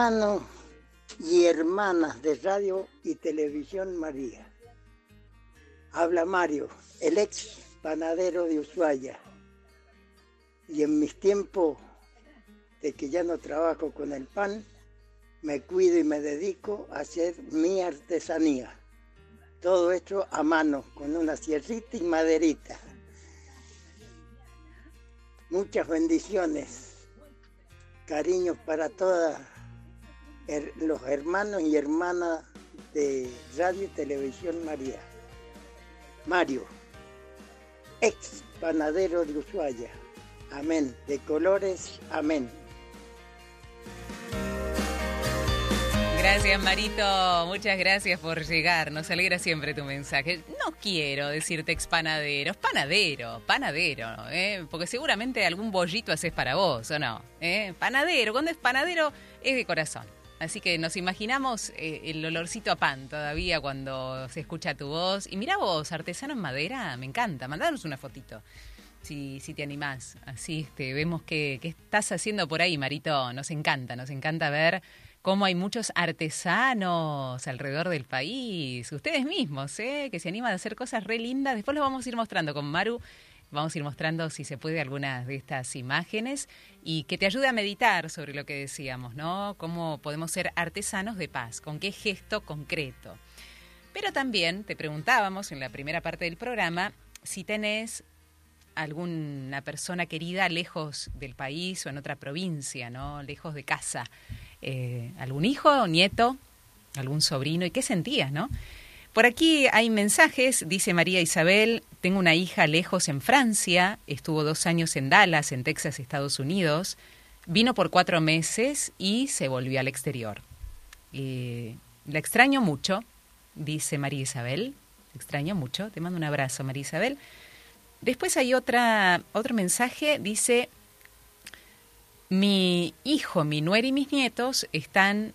Hermanos y hermanas de Radio y Televisión María. Habla Mario, el ex panadero de Ushuaia. Y en mis tiempos de que ya no trabajo con el pan, me cuido y me dedico a hacer mi artesanía. Todo esto a mano, con una sierrita y maderita. Muchas bendiciones, cariños para los hermanos y hermanas de Radio y Televisión María. Mario, ex panadero de Ushuaia. Amén. De colores, amén. Gracias, Marito. Muchas gracias por llegar. Nos alegra siempre tu mensaje. No quiero decirte ex panadero, es panadero, panadero, ¿eh? porque seguramente algún bollito haces para vos, ¿o no? ¿Eh? Panadero, cuando es panadero es de corazón. Así que nos imaginamos eh, el olorcito a pan todavía cuando se escucha tu voz. Y mira vos, artesano en madera, me encanta. Mandanos una fotito si, si te animás. Así este, vemos qué estás haciendo por ahí, Marito. Nos encanta, nos encanta ver cómo hay muchos artesanos alrededor del país, ustedes mismos, ¿eh? que se animan a hacer cosas re lindas. Después lo vamos a ir mostrando con Maru. Vamos a ir mostrando si se puede algunas de estas imágenes y que te ayude a meditar sobre lo que decíamos, ¿no? Cómo podemos ser artesanos de paz, con qué gesto concreto. Pero también te preguntábamos en la primera parte del programa si tenés alguna persona querida lejos del país o en otra provincia, ¿no? Lejos de casa. Eh, algún hijo, nieto, algún sobrino y qué sentías, ¿no? Por aquí hay mensajes, dice María Isabel, tengo una hija lejos en Francia, estuvo dos años en Dallas, en Texas, Estados Unidos, vino por cuatro meses y se volvió al exterior. Eh, la extraño mucho, dice María Isabel, extraño mucho, te mando un abrazo María Isabel. Después hay otra, otro mensaje, dice, mi hijo, mi nuera y mis nietos están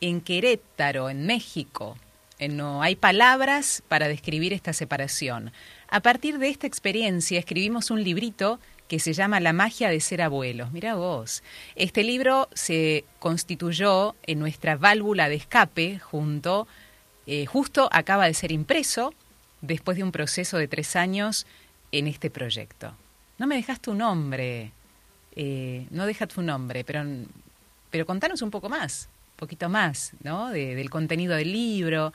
en Querétaro, en México. Eh, no hay palabras para describir esta separación. A partir de esta experiencia escribimos un librito que se llama La magia de ser abuelos. Mira vos. Este libro se constituyó en nuestra válvula de escape junto, eh, justo acaba de ser impreso después de un proceso de tres años en este proyecto. No me dejas tu nombre, eh, no deja tu nombre, pero, pero contanos un poco más, un poquito más, ¿no? del contenido del libro,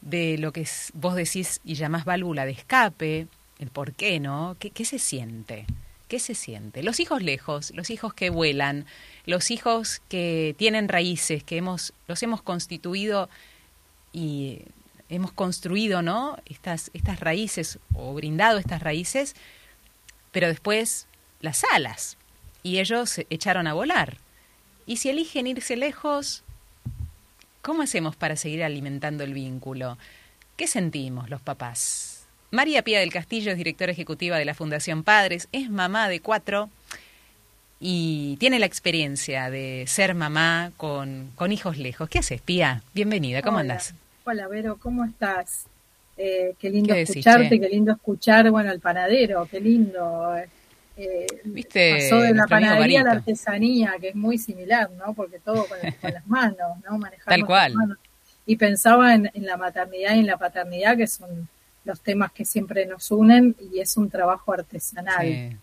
de lo que vos decís y llamás válvula de escape, el por qué, ¿no? ¿Qué, ¿Qué se siente? ¿Qué se siente? Los hijos lejos, los hijos que vuelan, los hijos que tienen raíces, que hemos, los hemos constituido y hemos construido, ¿no? Estas, estas raíces o brindado estas raíces, pero después las alas, y ellos echaron a volar. Y si eligen irse lejos, ¿cómo hacemos para seguir alimentando el vínculo? ¿Qué sentimos los papás? María Pía del Castillo es directora ejecutiva de la Fundación Padres, es mamá de cuatro y tiene la experiencia de ser mamá con, con hijos lejos. ¿Qué haces, Pía? Bienvenida, ¿cómo andas? Hola, Vero, ¿cómo estás? Eh, qué lindo escucharte, qué lindo escuchar, bueno, el panadero, qué lindo. Eh, ¿Viste? Pasó de la panadería a la artesanía, que es muy similar, ¿no? Porque todo con, las manos, ¿no? Manejar Tal cual. Y pensaba en, la maternidad y en la paternidad, que son los temas que siempre nos unen, y es un trabajo artesanal.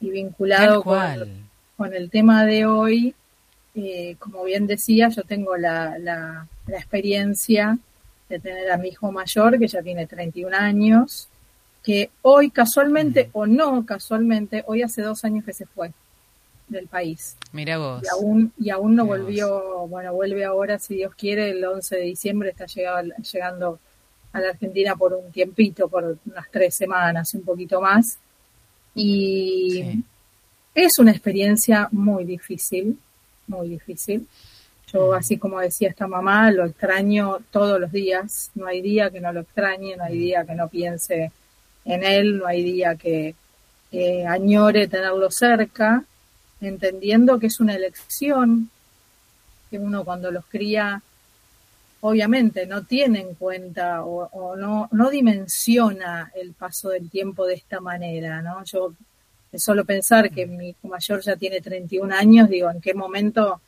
Y vinculado con, el tema de hoy, eh, como bien decía, yo tengo la, la, la experiencia de tener a mi hijo mayor, que ya tiene 31 años, que hoy casualmente o no casualmente, hoy hace dos años que se fue del país. Mira vos. Y aún, y aún no volvió, bueno, vuelve ahora, si Dios quiere, el 11 de diciembre está llegado, llegando a la Argentina por un tiempito, por unas tres semanas, un poquito más. Y es una experiencia muy difícil, muy difícil. Yo, así como decía esta mamá, lo extraño todos los días. No hay día que no lo extrañe, no hay día que no piense en él, no hay día que añore tenerlo cerca, entendiendo que es una elección, que uno cuando los cría, obviamente no tiene en cuenta o, no, no dimensiona el paso del tiempo de esta manera, ¿no? Yo solo pensar que mi hijo mayor ya tiene 31 años, digo, ¿en qué momento,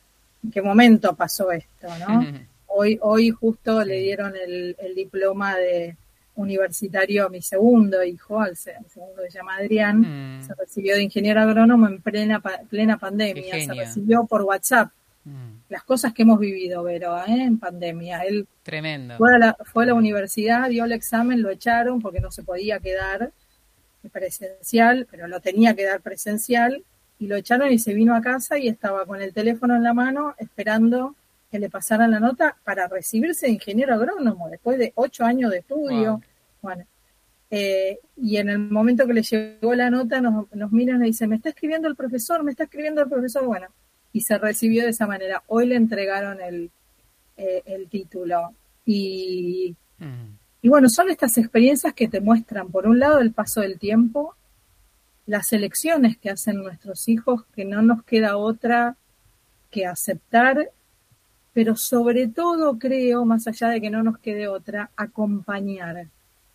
en qué momento pasó esto, no? Hoy, hoy justo le dieron el, diploma de universitario a mi segundo hijo, al, segundo que se llama Adrián, mm. se recibió de ingeniero agrónomo en plena, plena pandemia, se recibió por WhatsApp. Mm. Las cosas que hemos vivido, Vero, ¿eh? en pandemia. Él Tremendo. Fue a, la, fue a la universidad, dio el examen, lo echaron porque no se podía quedar presencial, pero lo tenía que dar presencial, y lo echaron y se vino a casa y estaba con el teléfono en la mano esperando que le pasaran la nota para recibirse de ingeniero agrónomo después de ocho años de estudio. Bueno, eh, y en el momento que le llegó la nota nos, nos miran y dicen, me está escribiendo el profesor, me está escribiendo el profesor, bueno, y se recibió de esa manera. Hoy le entregaron el, eh, el título. Y y bueno, son estas experiencias que te muestran, por un lado, el paso del tiempo, las elecciones que hacen nuestros hijos, que no nos queda otra que aceptar, pero sobre todo creo, más allá de que no nos quede otra, acompañar.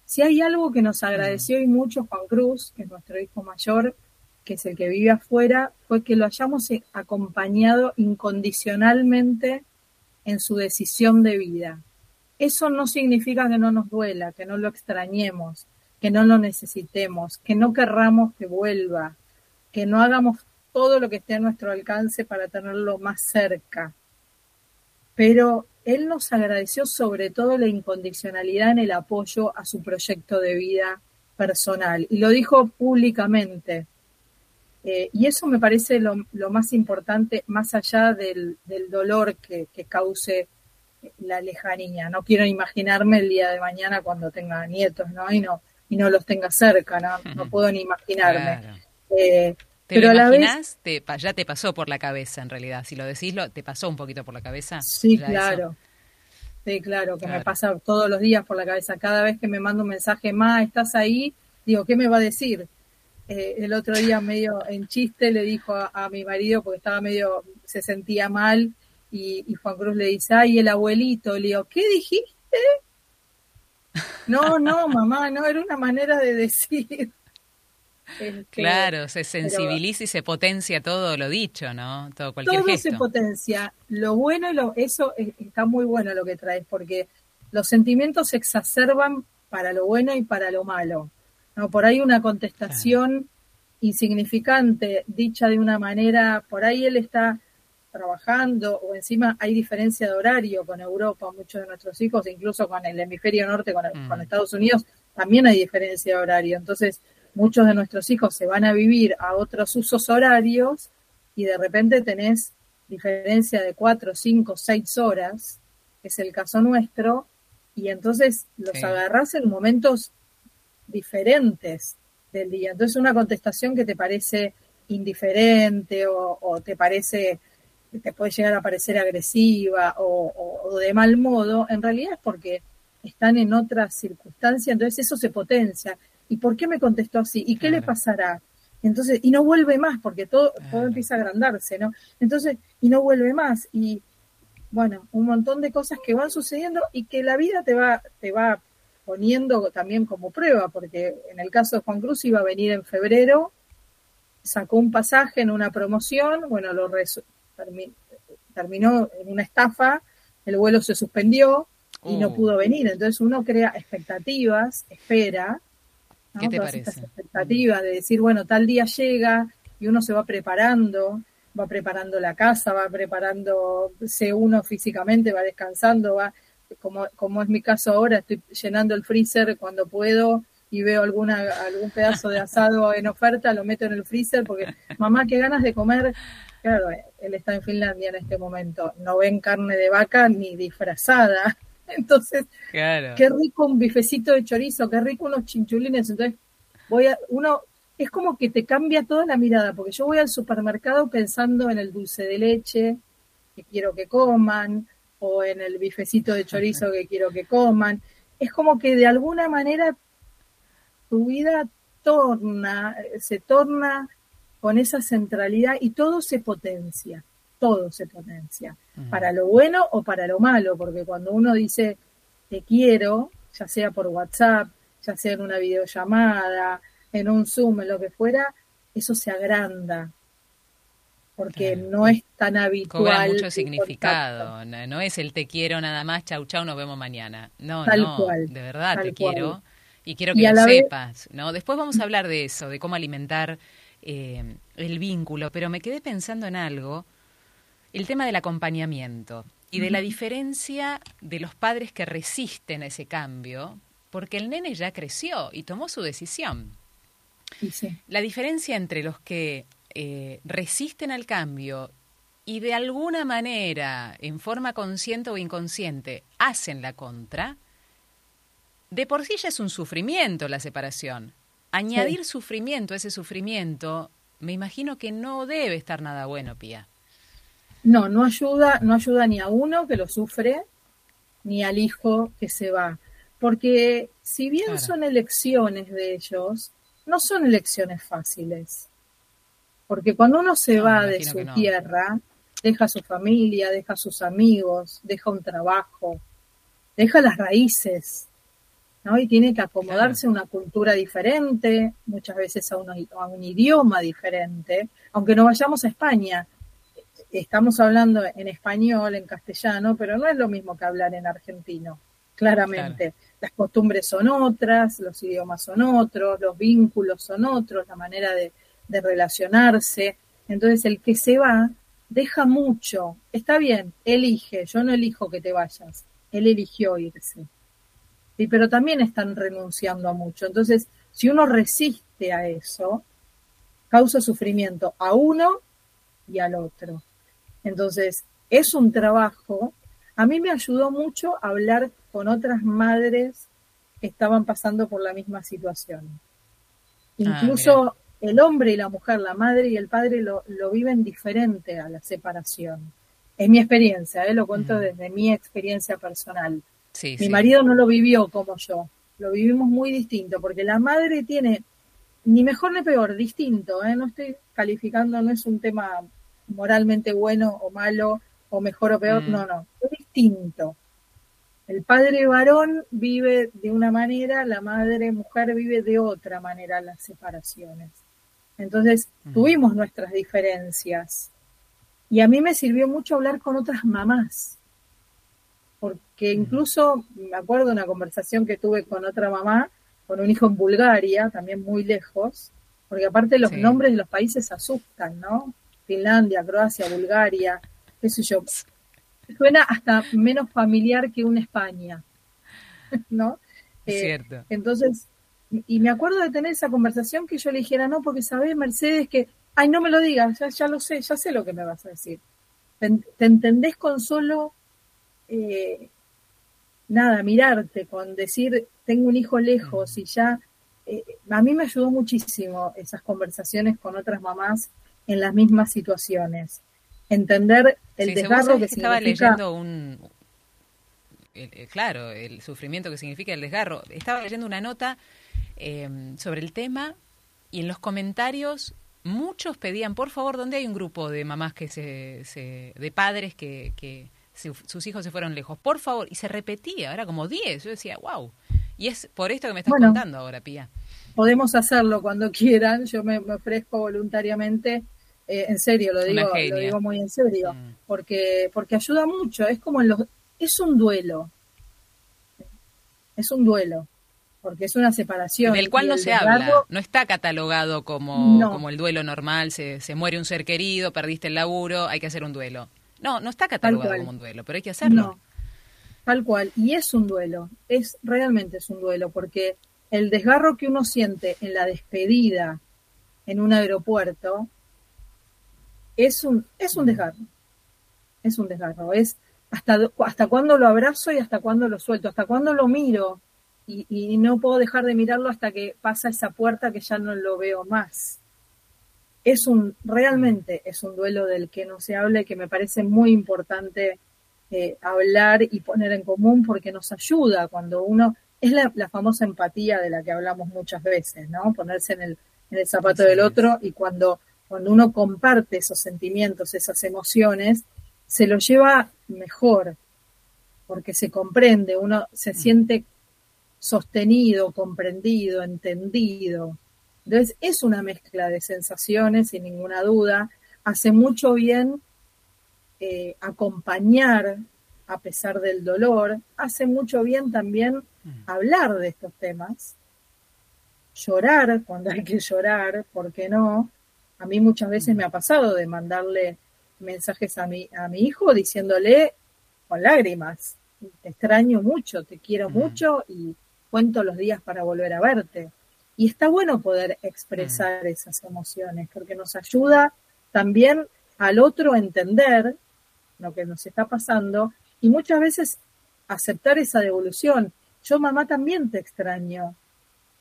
Si hay algo que nos agradeció y mucho Juan Cruz, que es nuestro hijo mayor, que es el que vive afuera, fue que lo hayamos acompañado incondicionalmente en su decisión de vida. Eso no significa que no nos duela, que no lo extrañemos, que no lo necesitemos, que no querramos que vuelva, que no hagamos todo lo que esté a nuestro alcance para tenerlo más cerca. Pero él nos agradeció sobre todo la incondicionalidad en el apoyo a su proyecto de vida personal y lo dijo públicamente. Eh, y eso me parece lo, más importante, más allá del, dolor que, que cause la lejanía. No quiero imaginarme el día de mañana cuando tenga nietos, ¿no? Y no, y no los tenga cerca, ¿no? No puedo ni imaginarme. Eh, ¿Te pero lo a la vez, te, ya te pasó por la cabeza, en realidad. Si lo decís, lo, ¿te pasó un poquito por la cabeza? Sí, claro. Sí, claro, que me pasa todos los días por la cabeza. Cada vez que me manda un mensaje, Ma, ¿estás ahí? Digo, ¿qué me va a decir? Eh, el otro día, medio en chiste, le dijo a, mi marido, porque estaba medio, se sentía mal, y, Juan Cruz le dice, ay, el abuelito, le digo, ¿qué dijiste? No, no, mamá, no, era una manera de decir. Este, claro, se sensibiliza y se potencia todo lo dicho, ¿no? Todo cualquier todo se potencia. Lo bueno y lo, eso está muy bueno lo que traes, porque los sentimientos se exacerban para lo bueno y para lo malo. ¿no? Por ahí una contestación insignificante, dicha de una manera, por ahí él está trabajando o encima hay diferencia de horario con Europa, muchos de nuestros hijos, incluso con el hemisferio norte, con, mm. Estados Unidos, también hay diferencia de horario. Entonces, muchos de nuestros hijos se van a vivir a otros usos horarios y de repente tenés diferencia de cuatro, cinco, seis horas, que es el caso nuestro, y entonces los agarrás en momentos diferentes del día. Entonces una contestación que te parece indiferente o te parece te puede llegar a parecer agresiva o, de mal modo, en realidad es porque están en otras circunstancias, entonces eso se potencia. ¿Y por qué me contestó así? ¿Y qué le pasará? Entonces, y no vuelve más, porque todo, todo empieza a agrandarse, ¿no? Entonces, y no vuelve más. Y bueno, un montón de cosas que van sucediendo y que la vida te va, te va poniendo también como prueba, porque en el caso de Juan Cruz iba a venir en febrero, sacó un pasaje en una promoción, bueno, lo, terminó en una estafa, el vuelo se suspendió y no oh. pudo venir. Entonces uno crea expectativas, espera, ¿Qué te parece? expectativas de decir, bueno, tal día llega y uno se va preparando, va preparando la casa, va preparándose uno físicamente, va descansando, va, como, como es mi caso ahora, estoy llenando el freezer cuando puedo y veo alguna, algún pedazo de asado en oferta, lo meto en el freezer porque mamá, qué ganas de comer claro, él está en Finlandia en este momento, no ven carne de vaca ni disfrazada. Entonces, qué rico un bifecito de chorizo, qué rico unos chinchulines. Entonces, voy a, uno, es como que te cambia toda la mirada, porque yo voy al supermercado pensando en el dulce de leche que quiero que coman, o en el bifecito de chorizo que quiero que coman. Es como que de alguna manera tu vida torna, se torna con esa centralidad y todo se potencia, todo se potencia, para lo bueno o para lo malo, porque cuando uno dice te quiero, ya sea por WhatsApp, ya sea en una videollamada, en un Zoom, en lo que fuera, eso se agranda, porque no es tan habitual. Cobra mucho significado, no, es el te quiero nada más, chau chau, nos vemos mañana. No, no, de verdad te quiero y quiero que lo sepas, ¿no? Después vamos a hablar de eso, de cómo alimentar eh, el vínculo, pero me quedé pensando en algo, el tema del acompañamiento y de la diferencia de los padres que resisten a ese cambio, porque el nene ya creció y tomó su decisión. La diferencia entre los que eh, resisten al cambio y de alguna manera, en forma consciente o inconsciente, hacen la contra, de por sí ya es un sufrimiento la separación. Añadir sufrimiento a ese sufrimiento, me imagino que no debe estar nada bueno, Pía. No, no ayuda, no ayuda ni a uno que lo sufre, ni al hijo que se va. Porque si bien son elecciones de ellos, no son elecciones fáciles. Porque cuando uno se va de su tierra, deja a su familia, deja a sus amigos, deja un trabajo, deja las raíces, ¿no? Y tiene que acomodarse a una cultura diferente, muchas veces a, a un idioma diferente, aunque no vayamos a España. Estamos hablando en español, en castellano, pero no es lo mismo que hablar en argentino, claramente. Las costumbres son otras, los idiomas son otros, los vínculos son otros, la manera de, de relacionarse. Entonces el que se va deja mucho. Está bien, elige, yo no elijo que te vayas, él eligió irse. Sí, pero también están renunciando a mucho. Entonces, si uno resiste a eso, causa sufrimiento a uno y al otro. Entonces, es un trabajo. A mí me ayudó mucho hablar con otras madres que estaban pasando por la misma situación. Ah, Incluso el hombre y la mujer, la madre y el padre lo, viven diferente a la separación. Es mi experiencia, ¿eh? lo cuento desde mi experiencia personal. mi marido no lo vivió como yo, lo vivimos muy distinto, porque la madre tiene, ni mejor ni peor, distinto, ¿eh? no estoy calificando, no es un tema moralmente bueno o malo, o mejor o peor, mm. no, no, es distinto. El padre varón vive de una manera, la madre mujer vive de otra manera las separaciones. Entonces tuvimos nuestras diferencias. Y a mí me sirvió mucho hablar con otras mamás, porque incluso me acuerdo una conversación que tuve con otra mamá, con un hijo en Bulgaria, también muy lejos, porque aparte los nombres de los países asustan, ¿no? Finlandia, Croacia, Bulgaria, qué sé yo. Suena hasta menos familiar que una España, ¿no? Eh, Cierto. Entonces, y me acuerdo de tener esa conversación que yo le dijera, no, porque sabes, Mercedes, que, ay, no me lo digas, ya, ya lo sé, ya sé lo que me vas a decir. Te, entendés con solo, eh, nada, mirarte, con decir, tengo un hijo lejos y ya, eh, a mí me ayudó muchísimo esas conversaciones con otras mamás en las mismas situaciones. Entender el desgarro que, estaba leyendo un, claro, el sufrimiento que significa el desgarro. Estaba leyendo una nota Em, sobre el tema y en los comentarios muchos pedían, por favor, ¿dónde hay un grupo de mamás que se, de padres que, que sus hijos se fueron lejos? Por favor, y se repetía, era como 10, yo decía, wow. Y es por esto que me estás contando ahora, Pía. Podemos hacerlo cuando quieran, yo me, ofrezco voluntariamente, eh, en serio, lo digo, lo digo muy en serio, mm. porque, porque ayuda mucho, es como en los, es un duelo, es un duelo porque es una separación. Del cual no se habla, no está catalogado como, como el duelo normal, se, se, muere un ser querido, perdiste el laburo, hay que hacer un duelo. No, no está catalogado como un duelo, pero hay que hacerlo. tal cual, y es un duelo, es realmente es un duelo, porque el desgarro que uno siente en la despedida en un aeropuerto es un, es un mm. desgarro, es un desgarro, es hasta, hasta cuándo lo abrazo y hasta cuándo lo suelto, hasta cuándo lo miro, y, no puedo dejar de mirarlo hasta que pasa esa puerta que ya no lo veo más. Es un, realmente es un duelo del que no se habla y que me parece muy importante eh, hablar y poner en común porque nos ayuda cuando uno, es la, famosa empatía de la que hablamos muchas veces, ¿no? Ponerse en el, en el zapato del otro y cuando, cuando uno comparte esos sentimientos, esas emociones, se lo lleva mejor, porque se comprende, uno se mm. siente sostenido, comprendido, entendido. Entonces es una mezcla de sensaciones, sin ninguna duda. Hace mucho bien eh, acompañar a pesar del dolor. Hace mucho bien también mm. hablar de estos temas. Llorar cuando hay que llorar, ¿por qué no? A mí muchas veces me ha pasado de mandarle mensajes a mi, a mi hijo diciéndole con lágrimas, te extraño mucho, te quiero mm. mucho y cuento los días para volver a verte. Y está bueno poder expresar mm. esas emociones porque nos ayuda también al otro a entender lo que nos está pasando y muchas veces aceptar esa devolución. Yo mamá también te extraño,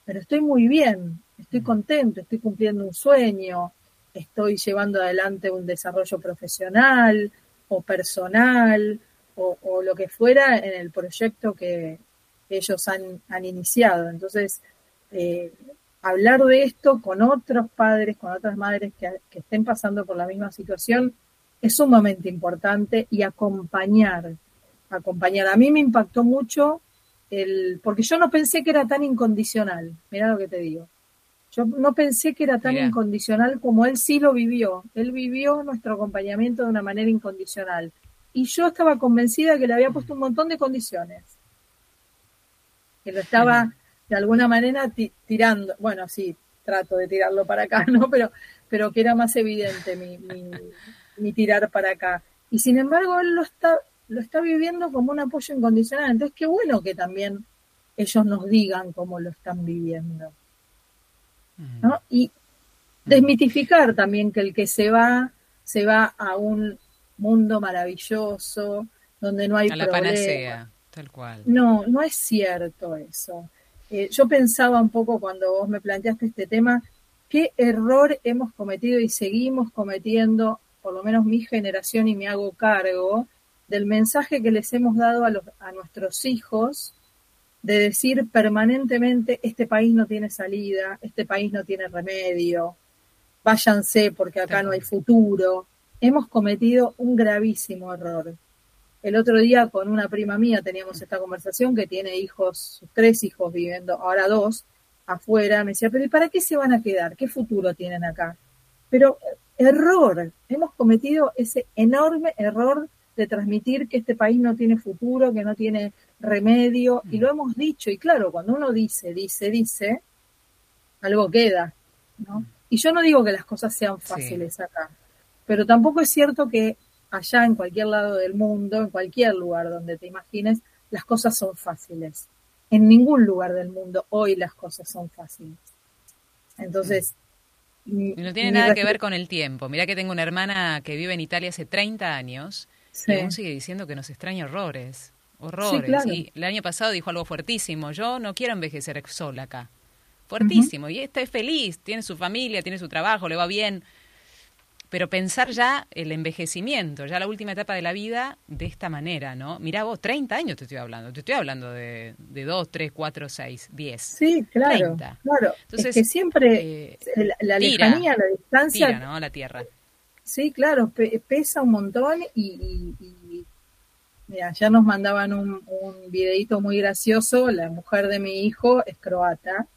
pero estoy muy bien, estoy mm. contento, estoy cumpliendo un sueño, estoy llevando adelante un desarrollo profesional o personal o, lo que fuera en el proyecto que ellos han, iniciado. Entonces, eh, hablar de esto con otros padres, con otras madres que, estén pasando por la misma situación, es sumamente importante y acompañar, acompañar. A mí me impactó mucho el, porque yo no pensé que era tan incondicional, mira lo que te digo. Yo no pensé que era tan incondicional como él sí lo vivió. Él vivió nuestro acompañamiento de una manera incondicional. Y yo estaba convencida que le había puesto un montón de condiciones. Que lo estaba de alguna manera tirando. Bueno, sí, trato de tirarlo para acá, ¿no? Pero, pero que era más evidente mi, mi, tirar para acá. Y sin embargo, él lo está, lo está viviendo como un apoyo incondicional. Entonces, qué bueno que también ellos nos digan cómo lo están viviendo. Y desmitificar también que el que se va, se va a un mundo maravilloso, donde no hay a la panacea, tal cual. No, no es cierto eso. Eh, yo pensaba un poco cuando vos me planteaste este tema, qué error hemos cometido y seguimos cometiendo, por lo menos mi generación y me hago cargo, del mensaje que les hemos dado a, los, a nuestros hijos de decir permanentemente, este país no tiene salida, este país no tiene remedio, váyanse porque acá no hay futuro. Hemos cometido un gravísimo error. El otro día con una prima mía teníamos esta conversación que tiene hijos, sus tres hijos viviendo, ahora dos, afuera. Me decía, pero ¿y para qué se van a quedar? ¿Qué futuro tienen acá? Pero error, hemos cometido ese enorme error de transmitir que este país no tiene futuro, que no tiene remedio, y lo mm. hemos dicho, y claro, cuando uno dice, dice, dice, algo queda, ¿no? Mm. Y yo no digo que las cosas sean fáciles acá, pero tampoco es cierto que allá en cualquier lado del mundo, en cualquier lugar donde te imagines, las cosas son fáciles. En ningún lugar del mundo hoy las cosas son fáciles. Entonces... Mm. no tiene nada que ver con el tiempo. Mira que tengo una hermana que vive en Italia hace 30 años y aún sigue diciendo que nos extraña horrores. Horrores. Y el año pasado dijo algo fuertísimo. Yo no quiero envejecer sola acá. Fuertísimo. Y está feliz, tiene su familia, tiene su trabajo, le va bien. Pero pensar ya el envejecimiento, ya la última etapa de la vida, de esta manera, ¿no? Mira vos, 30 años te estoy hablando. Te estoy hablando de, de 2, 3, 4, 6, 10. Sí, claro. Claro. Entonces, es que siempre eh, la, lejanía, la distancia. Tira, ¿no? La tierra. Sí, claro, pesa un montón y, mira, ya nos mandaban un, un videito muy gracioso, la mujer de mi hijo es croata,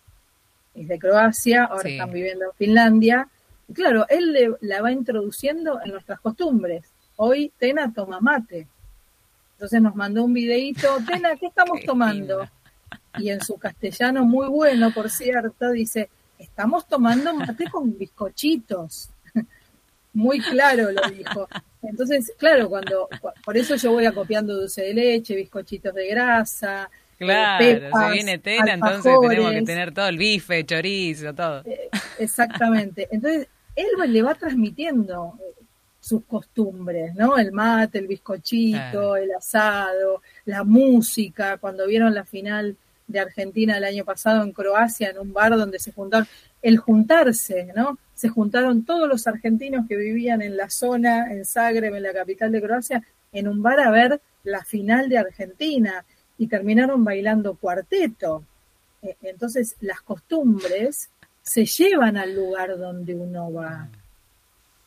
es de Croacia, ahora están viviendo en Finlandia, y claro, él le, la va introduciendo en nuestras costumbres. Hoy Tena toma mate. Entonces nos mandó un videito, Tena, ¿qué estamos tomando? Y en su castellano muy bueno, por cierto, dice, estamos tomando mate con bizcochitos muy claro lo dijo. Entonces, claro, cuando por eso yo voy acopiando dulce de leche, bizcochitos de grasa. Eh, claro, se viene tela, entonces tenemos que tener todo el bife, chorizo, todo. Eh, exactamente. Entonces, él le va transmitiendo eh, sus costumbres, ¿no? El mate, el bizcochito, el asado, la música. Cuando vieron la final de Argentina el año pasado en Croacia, en un bar donde se juntaron, el juntarse, ¿no? Se juntaron todos los argentinos que vivían en la zona, en Zagreb, en la capital de Croacia, en un bar a ver la final de Argentina y terminaron bailando cuarteto. E, entonces las costumbres se llevan al lugar donde uno va.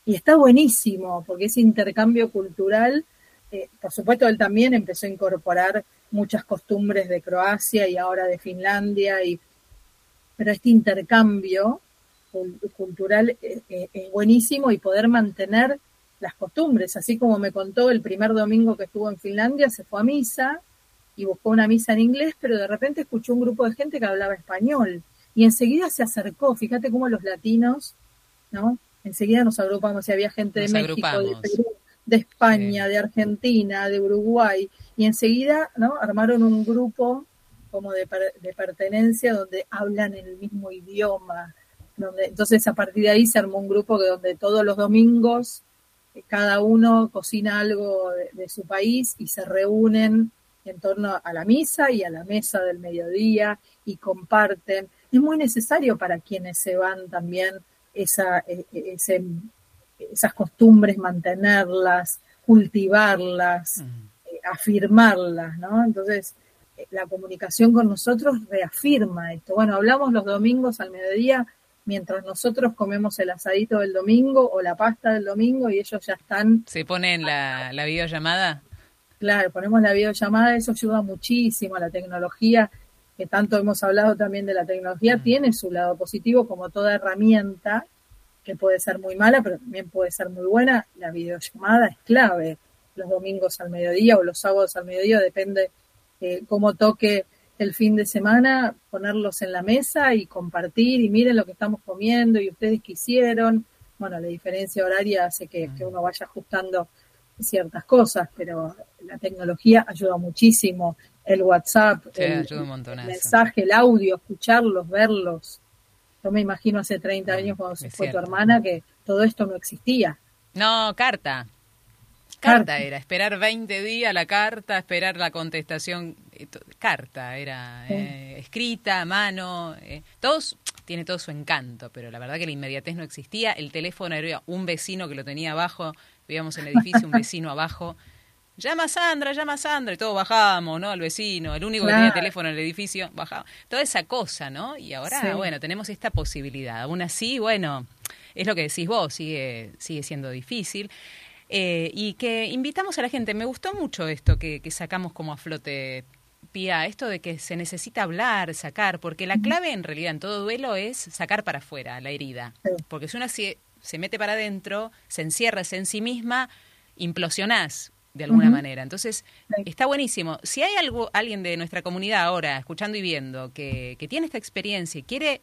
Y está buenísimo, porque ese intercambio cultural, eh, por supuesto, él también empezó a incorporar muchas costumbres de Croacia y ahora de Finlandia, y, pero este intercambio cultural eh, eh, es buenísimo y poder mantener las costumbres, así como me contó el primer domingo que estuvo en Finlandia, se fue a misa y buscó una misa en inglés, pero de repente escuchó un grupo de gente que hablaba español y enseguida se acercó, fíjate cómo los latinos, ¿no? Enseguida nos agrupamos, y había gente de México, de Perú, de España, de Argentina, de Uruguay, y enseguida, ¿no? Armaron un grupo como de, de pertenencia donde hablan el mismo idioma, donde, entonces a partir de ahí se armó un grupo que donde todos los domingos eh, cada uno cocina algo de, su país y se reúnen en torno a la misa y a la mesa del mediodía y comparten. Es muy necesario para quienes se van también esa, e, e, esas costumbres, mantenerlas, cultivarlas, eh, afirmarlas, ¿no? Entonces, eh, la comunicación con nosotros reafirma esto. Bueno, hablamos los domingos al mediodía mientras nosotros comemos el asadito del domingo o la pasta del domingo y ellos ya están... ¿Se ponen la, la videollamada? Claro, ponemos la videollamada, eso ayuda muchísimo a la tecnología, que tanto hemos hablado también de la tecnología, mm. tiene su lado positivo como toda herramienta, que puede ser muy mala, pero también puede ser muy buena. La videollamada es clave los domingos al mediodía o los sábados al mediodía, depende eh, cómo toque el fin de semana, ponerlos en la mesa y compartir y miren lo que estamos comiendo y ustedes qué hicieron. Bueno, la diferencia horaria hace que, uno vaya ajustando ciertas cosas, pero la tecnología ayuda muchísimo. El WhatsApp, el, mensaje, el audio, escucharlos, verlos. Yo me imagino hace 30 años cuando se fue tu hermana que todo esto no existía. No, carta. Carta era, esperar 20 días la carta, esperar la contestación, eh, carta, era eh, escrita, a mano, eh, todos, tiene todo su encanto, pero la verdad que la inmediatez no existía, el teléfono era un vecino que lo tenía abajo, vivíamos en el edificio, un vecino abajo, llama a Sandra, llama a Sandra, y todos bajábamos, ¿no? Al vecino, el único que tenía teléfono en el edificio, bajaba. Toda esa cosa, ¿no? Y ahora, bueno, tenemos esta posibilidad. Aún así, bueno, es lo que decís vos, sigue, sigue siendo difícil. Eh, y que invitamos a la gente. Me gustó mucho esto que, sacamos como a flote, Pía, esto de que se necesita hablar, sacar, porque la clave en realidad en todo duelo es sacar para afuera la herida. Porque si uno se, se mete para adentro, se encierra en sí misma, implosionás de alguna manera. Entonces, está buenísimo. Si hay algo, alguien de nuestra comunidad ahora, escuchando y viendo, que, que tiene esta experiencia y quiere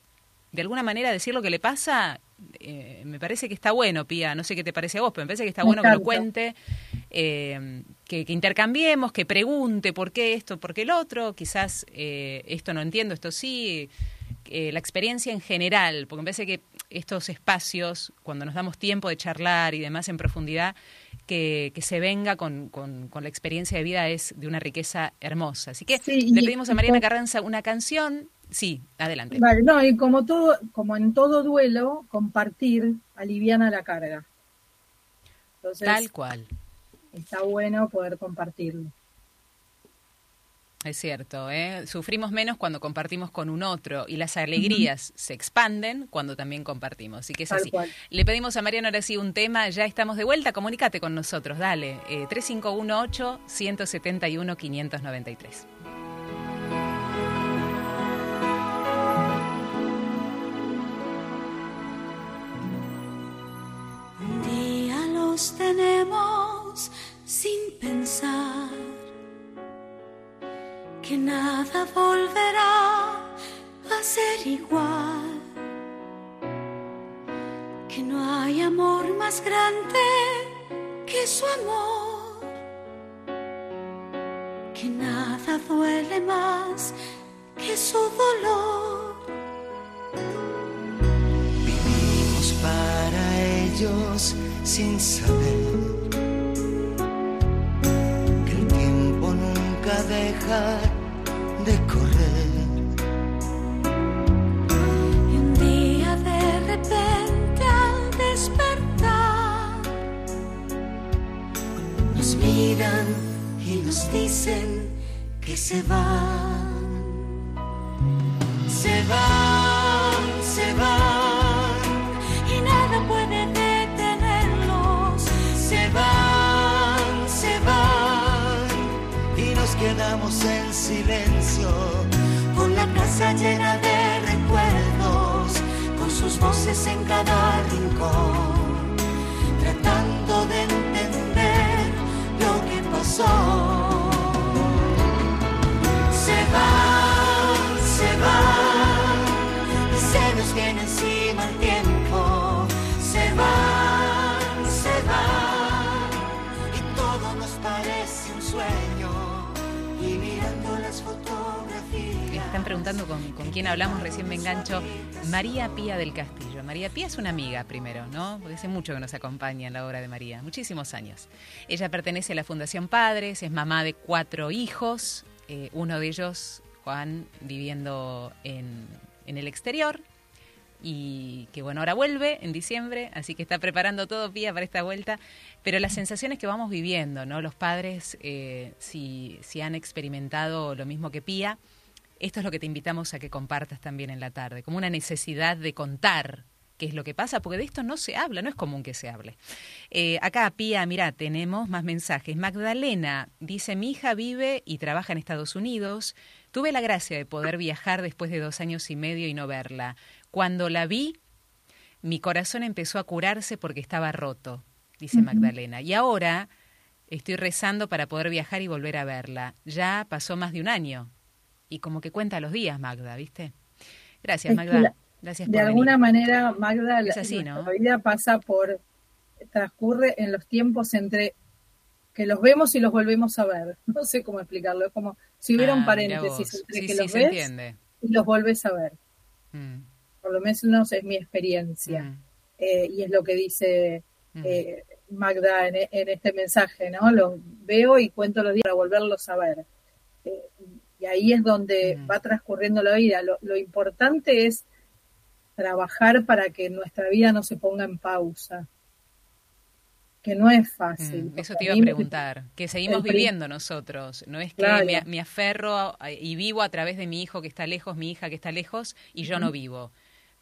de alguna manera decir lo que le pasa, eh, me parece que está bueno, Pía, no sé qué te parece a vos, pero me parece que está bueno que lo cuente, eh, que, intercambiemos, que pregunte por qué esto, por qué el otro, quizás eh, esto no entiendo, esto sí, la experiencia en general, porque me parece que estos espacios, cuando nos damos tiempo de charlar y demás en profundidad, que, se venga con, con, la experiencia de vida es de una riqueza hermosa. Así que le pedimos a Mariana Carranza una canción Sí, adelante. Vale, no, y como todo, como en todo duelo, compartir aliviana la carga. Tal cual. Está bueno poder compartirlo. Es cierto, ¿eh? sufrimos menos cuando compartimos con un otro y las alegrías se expanden cuando también compartimos. Así que es así. Le pedimos a Mariano ahora sí un tema, ya estamos de vuelta, comunícate con nosotros, dale, eh, 3518-171-593. tenemos sin pensar que nada volverá a ser igual, que no hay amor más grande que su amor, que nada duele más que su dolor. Vivimos para ellos sin saber que el tiempo nunca deja y nos dicen que se van. Se van, se van y nada puede quedamos en silencio, con la casa llena de recuerdos, con sus voces en cada rincón, que Están preguntando con, con quién hablamos, recién me engancho. María Pía del Castillo. María Pía es una amiga primero, ¿no? Porque hace mucho que nos acompaña en la obra de María, muchísimos años. Ella pertenece a la Fundación Padres, es mamá de cuatro hijos, eh, uno de ellos, Juan, viviendo en, en el exterior, y que bueno, ahora vuelve en diciembre, así que está preparando todo Pía para esta vuelta, pero las sensaciones que vamos viviendo, ¿no? Los padres, eh, si, si han experimentado lo mismo que Pía, esto es lo que te invitamos a que compartas también en la tarde, como una necesidad de contar qué es lo que pasa, porque de esto no se habla, no es común que se hable. Eh, acá, Pía, mira, tenemos más mensajes. Magdalena dice, mi hija vive y trabaja en Estados Unidos. Tuve la gracia de poder viajar después de dos años y medio y no verla. Cuando la vi, mi corazón empezó a curarse porque estaba roto, dice Magdalena. Y ahora estoy rezando para poder viajar y volver a verla. Ya pasó más de un año y como que cuenta los días, Magda, ¿viste? Gracias, Magda. Gracias De por alguna venir. manera, Magda, la, Es así, ¿no? nuestra vida pasa por, transcurre en los tiempos entre que los vemos y los volvemos a ver. No sé cómo explicarlo, es como si hubiera Ah, un mirá paréntesis entre Sí, que sí, los ves y los vuelves a ver. Mm, Por lo menos es mi experiencia. mm, Eh, y es lo que dice mm. eh, Magda en, en este mensaje, ¿no? Los veo y cuento los días para volverlos a ver. Eh, y ahí es donde Ujú. va transcurriendo la vida. Lo, lo importante es trabajar para que nuestra vida no se ponga en pausa, que no es fácil. Mm, Eso te iba a preguntar, que seguimos viviendo nosotros, no es que Claro. me, me aferro a- y vivo a través de mi hijo que está lejos, mi hija que está lejos y yo no vivo,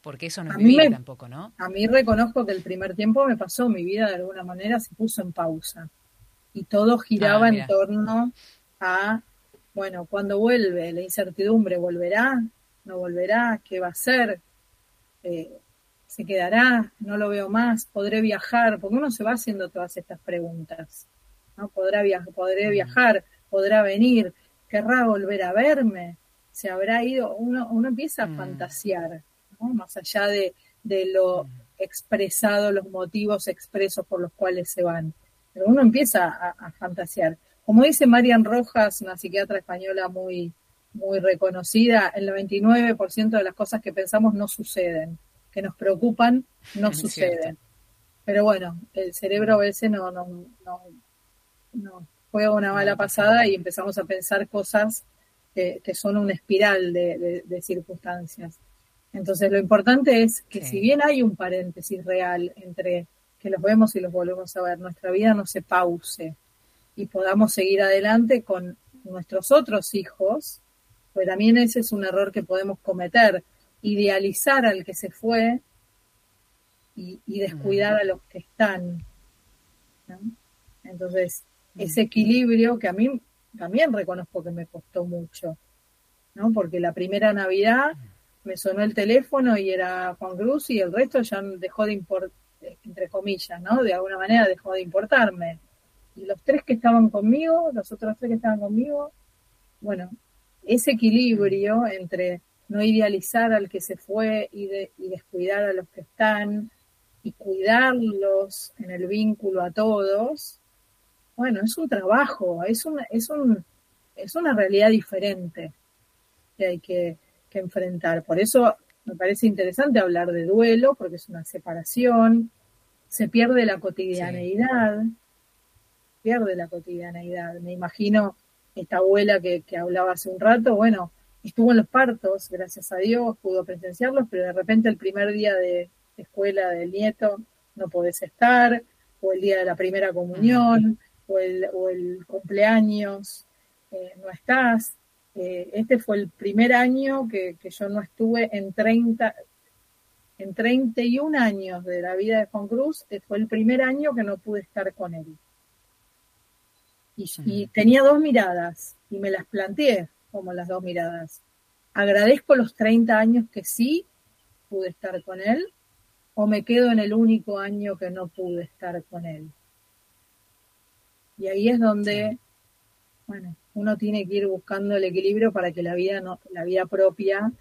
porque eso no es vivir me- tampoco, ¿no? A mí reconozco que el primer tiempo me pasó, mi vida de alguna manera se puso en pausa. Y todo giraba Ah, en torno a, bueno, cuando vuelve? La incertidumbre, ¿volverá? ¿No volverá? ¿Qué va a hacer? Eh, ¿Se quedará? ¿No lo veo más? ¿Podré viajar? Porque uno se va haciendo todas estas preguntas. ¿no? ¿Podrá via- ¿Podré viajar? ¿Podrá venir? ¿Querrá volver a verme? ¿Se habrá ido? Uno, uno empieza a Mm. fantasear, ¿no? más allá de, de lo Mm. expresado, los motivos expresos por los cuales se van. Pero uno empieza a, a fantasear. Como dice Marian Rojas, una psiquiatra española muy, muy reconocida, el 99% de las cosas que pensamos no suceden, que nos preocupan no Es suceden. cierto. Pero bueno, el cerebro a veces no, no, no, no juega una mala pasada y empezamos a pensar cosas que, que son una espiral de, de- de circunstancias. Entonces lo importante es que Sí. si bien hay un paréntesis real entre que los vemos y los volvemos a ver, nuestra vida no se pause y podamos seguir adelante con nuestros otros hijos, pues también ese es un error que podemos cometer, idealizar al que se fue y, y descuidar a los que están. ¿no? Entonces, ese equilibrio que a mí también reconozco que me costó mucho, ¿no? Porque la primera Navidad me sonó el teléfono y era Juan Cruz y el resto ya dejó de importar, entre comillas, ¿no? De alguna manera dejó de importarme. Y los tres que estaban conmigo, los otros tres que estaban conmigo, bueno, ese equilibrio entre no idealizar al que se fue y, de, y descuidar a los que están y cuidarlos en el vínculo a todos, bueno, es un trabajo, es una, es un, es una realidad diferente que hay que, que enfrentar. Por eso me parece interesante hablar de duelo, porque es una separación, se pierde la cotidianeidad, pierde la cotidianeidad. Me imagino esta abuela que, que hablaba hace un rato, bueno, estuvo en los partos, gracias a Dios, pudo presenciarlos, pero de repente el primer día de escuela del nieto no podés estar, o el día de la primera comunión, o el, o el cumpleaños, eh, no estás. Eh, este fue el primer año que, que, yo no estuve en 30, en 31 años de la vida de Juan Cruz, fue el primer año que no pude estar con él. Y, y tenía dos miradas, y me las planteé como las dos miradas. Agradezco los 30 años que sí pude estar con él, o me quedo en el único año que no pude estar con él. Y ahí es donde, bueno, uno tiene que ir buscando el equilibrio para que la vida no, la vida propia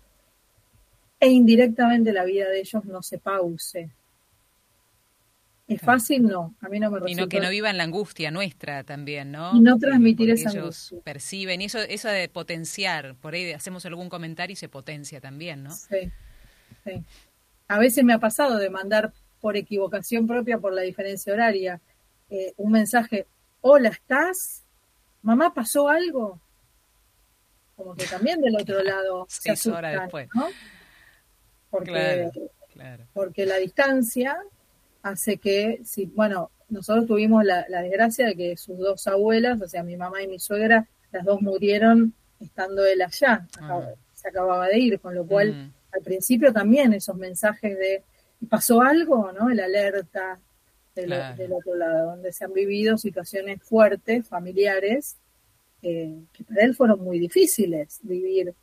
e indirectamente la vida de ellos no se pause. ¿Es fácil? No, a mí no me resulta. Y no que no vivan la angustia nuestra también, ¿no? Y no transmitir esa ellos angustia. perciben, y eso, eso de potenciar, por ahí hacemos algún comentario y se potencia también, ¿no? Sí, sí. A veces me ha pasado de mandar por equivocación propia, por la diferencia horaria, eh, un mensaje, hola, ¿estás? ¿Mamá pasó algo? Como que también del otro lado se Seis asustan, horas después. ¿no? Porque, Claro, claro. porque la distancia hace que, si, bueno, nosotros tuvimos la, la desgracia de que sus dos abuelas, o sea, mi mamá y mi suegra, las dos murieron estando él allá, acaba- Ah. se acababa de ir, con lo cual Mm. al principio también esos mensajes de pasó algo, ¿no? El alerta del, Claro. del otro lado, donde se han vivido situaciones fuertes, familiares, eh, que para él fueron muy difíciles vivir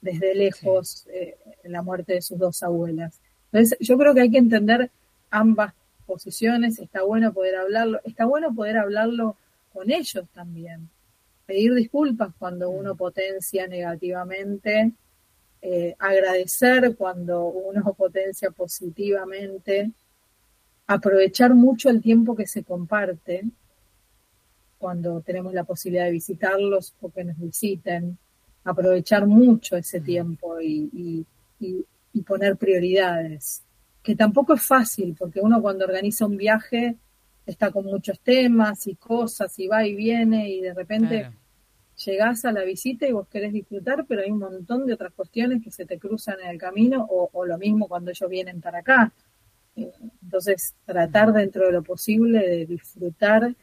desde lejos eh, la muerte de sus dos abuelas. Entonces, yo creo que hay que entender ambas posiciones, está bueno poder hablarlo, está bueno poder hablarlo con ellos también, pedir disculpas cuando uno potencia negativamente, eh, agradecer cuando uno potencia positivamente, aprovechar mucho el tiempo que se comparte cuando tenemos la posibilidad de visitarlos o que nos visiten, aprovechar mucho ese tiempo y, y- y- y poner prioridades, que tampoco es fácil, porque uno cuando organiza un viaje está con muchos temas y cosas y va y viene y de repente Claro. llegás a la visita y vos querés disfrutar, pero hay un montón de otras cuestiones que se te cruzan en el camino o, o lo mismo cuando ellos vienen para acá. Entonces, tratar dentro de lo posible de disfrutar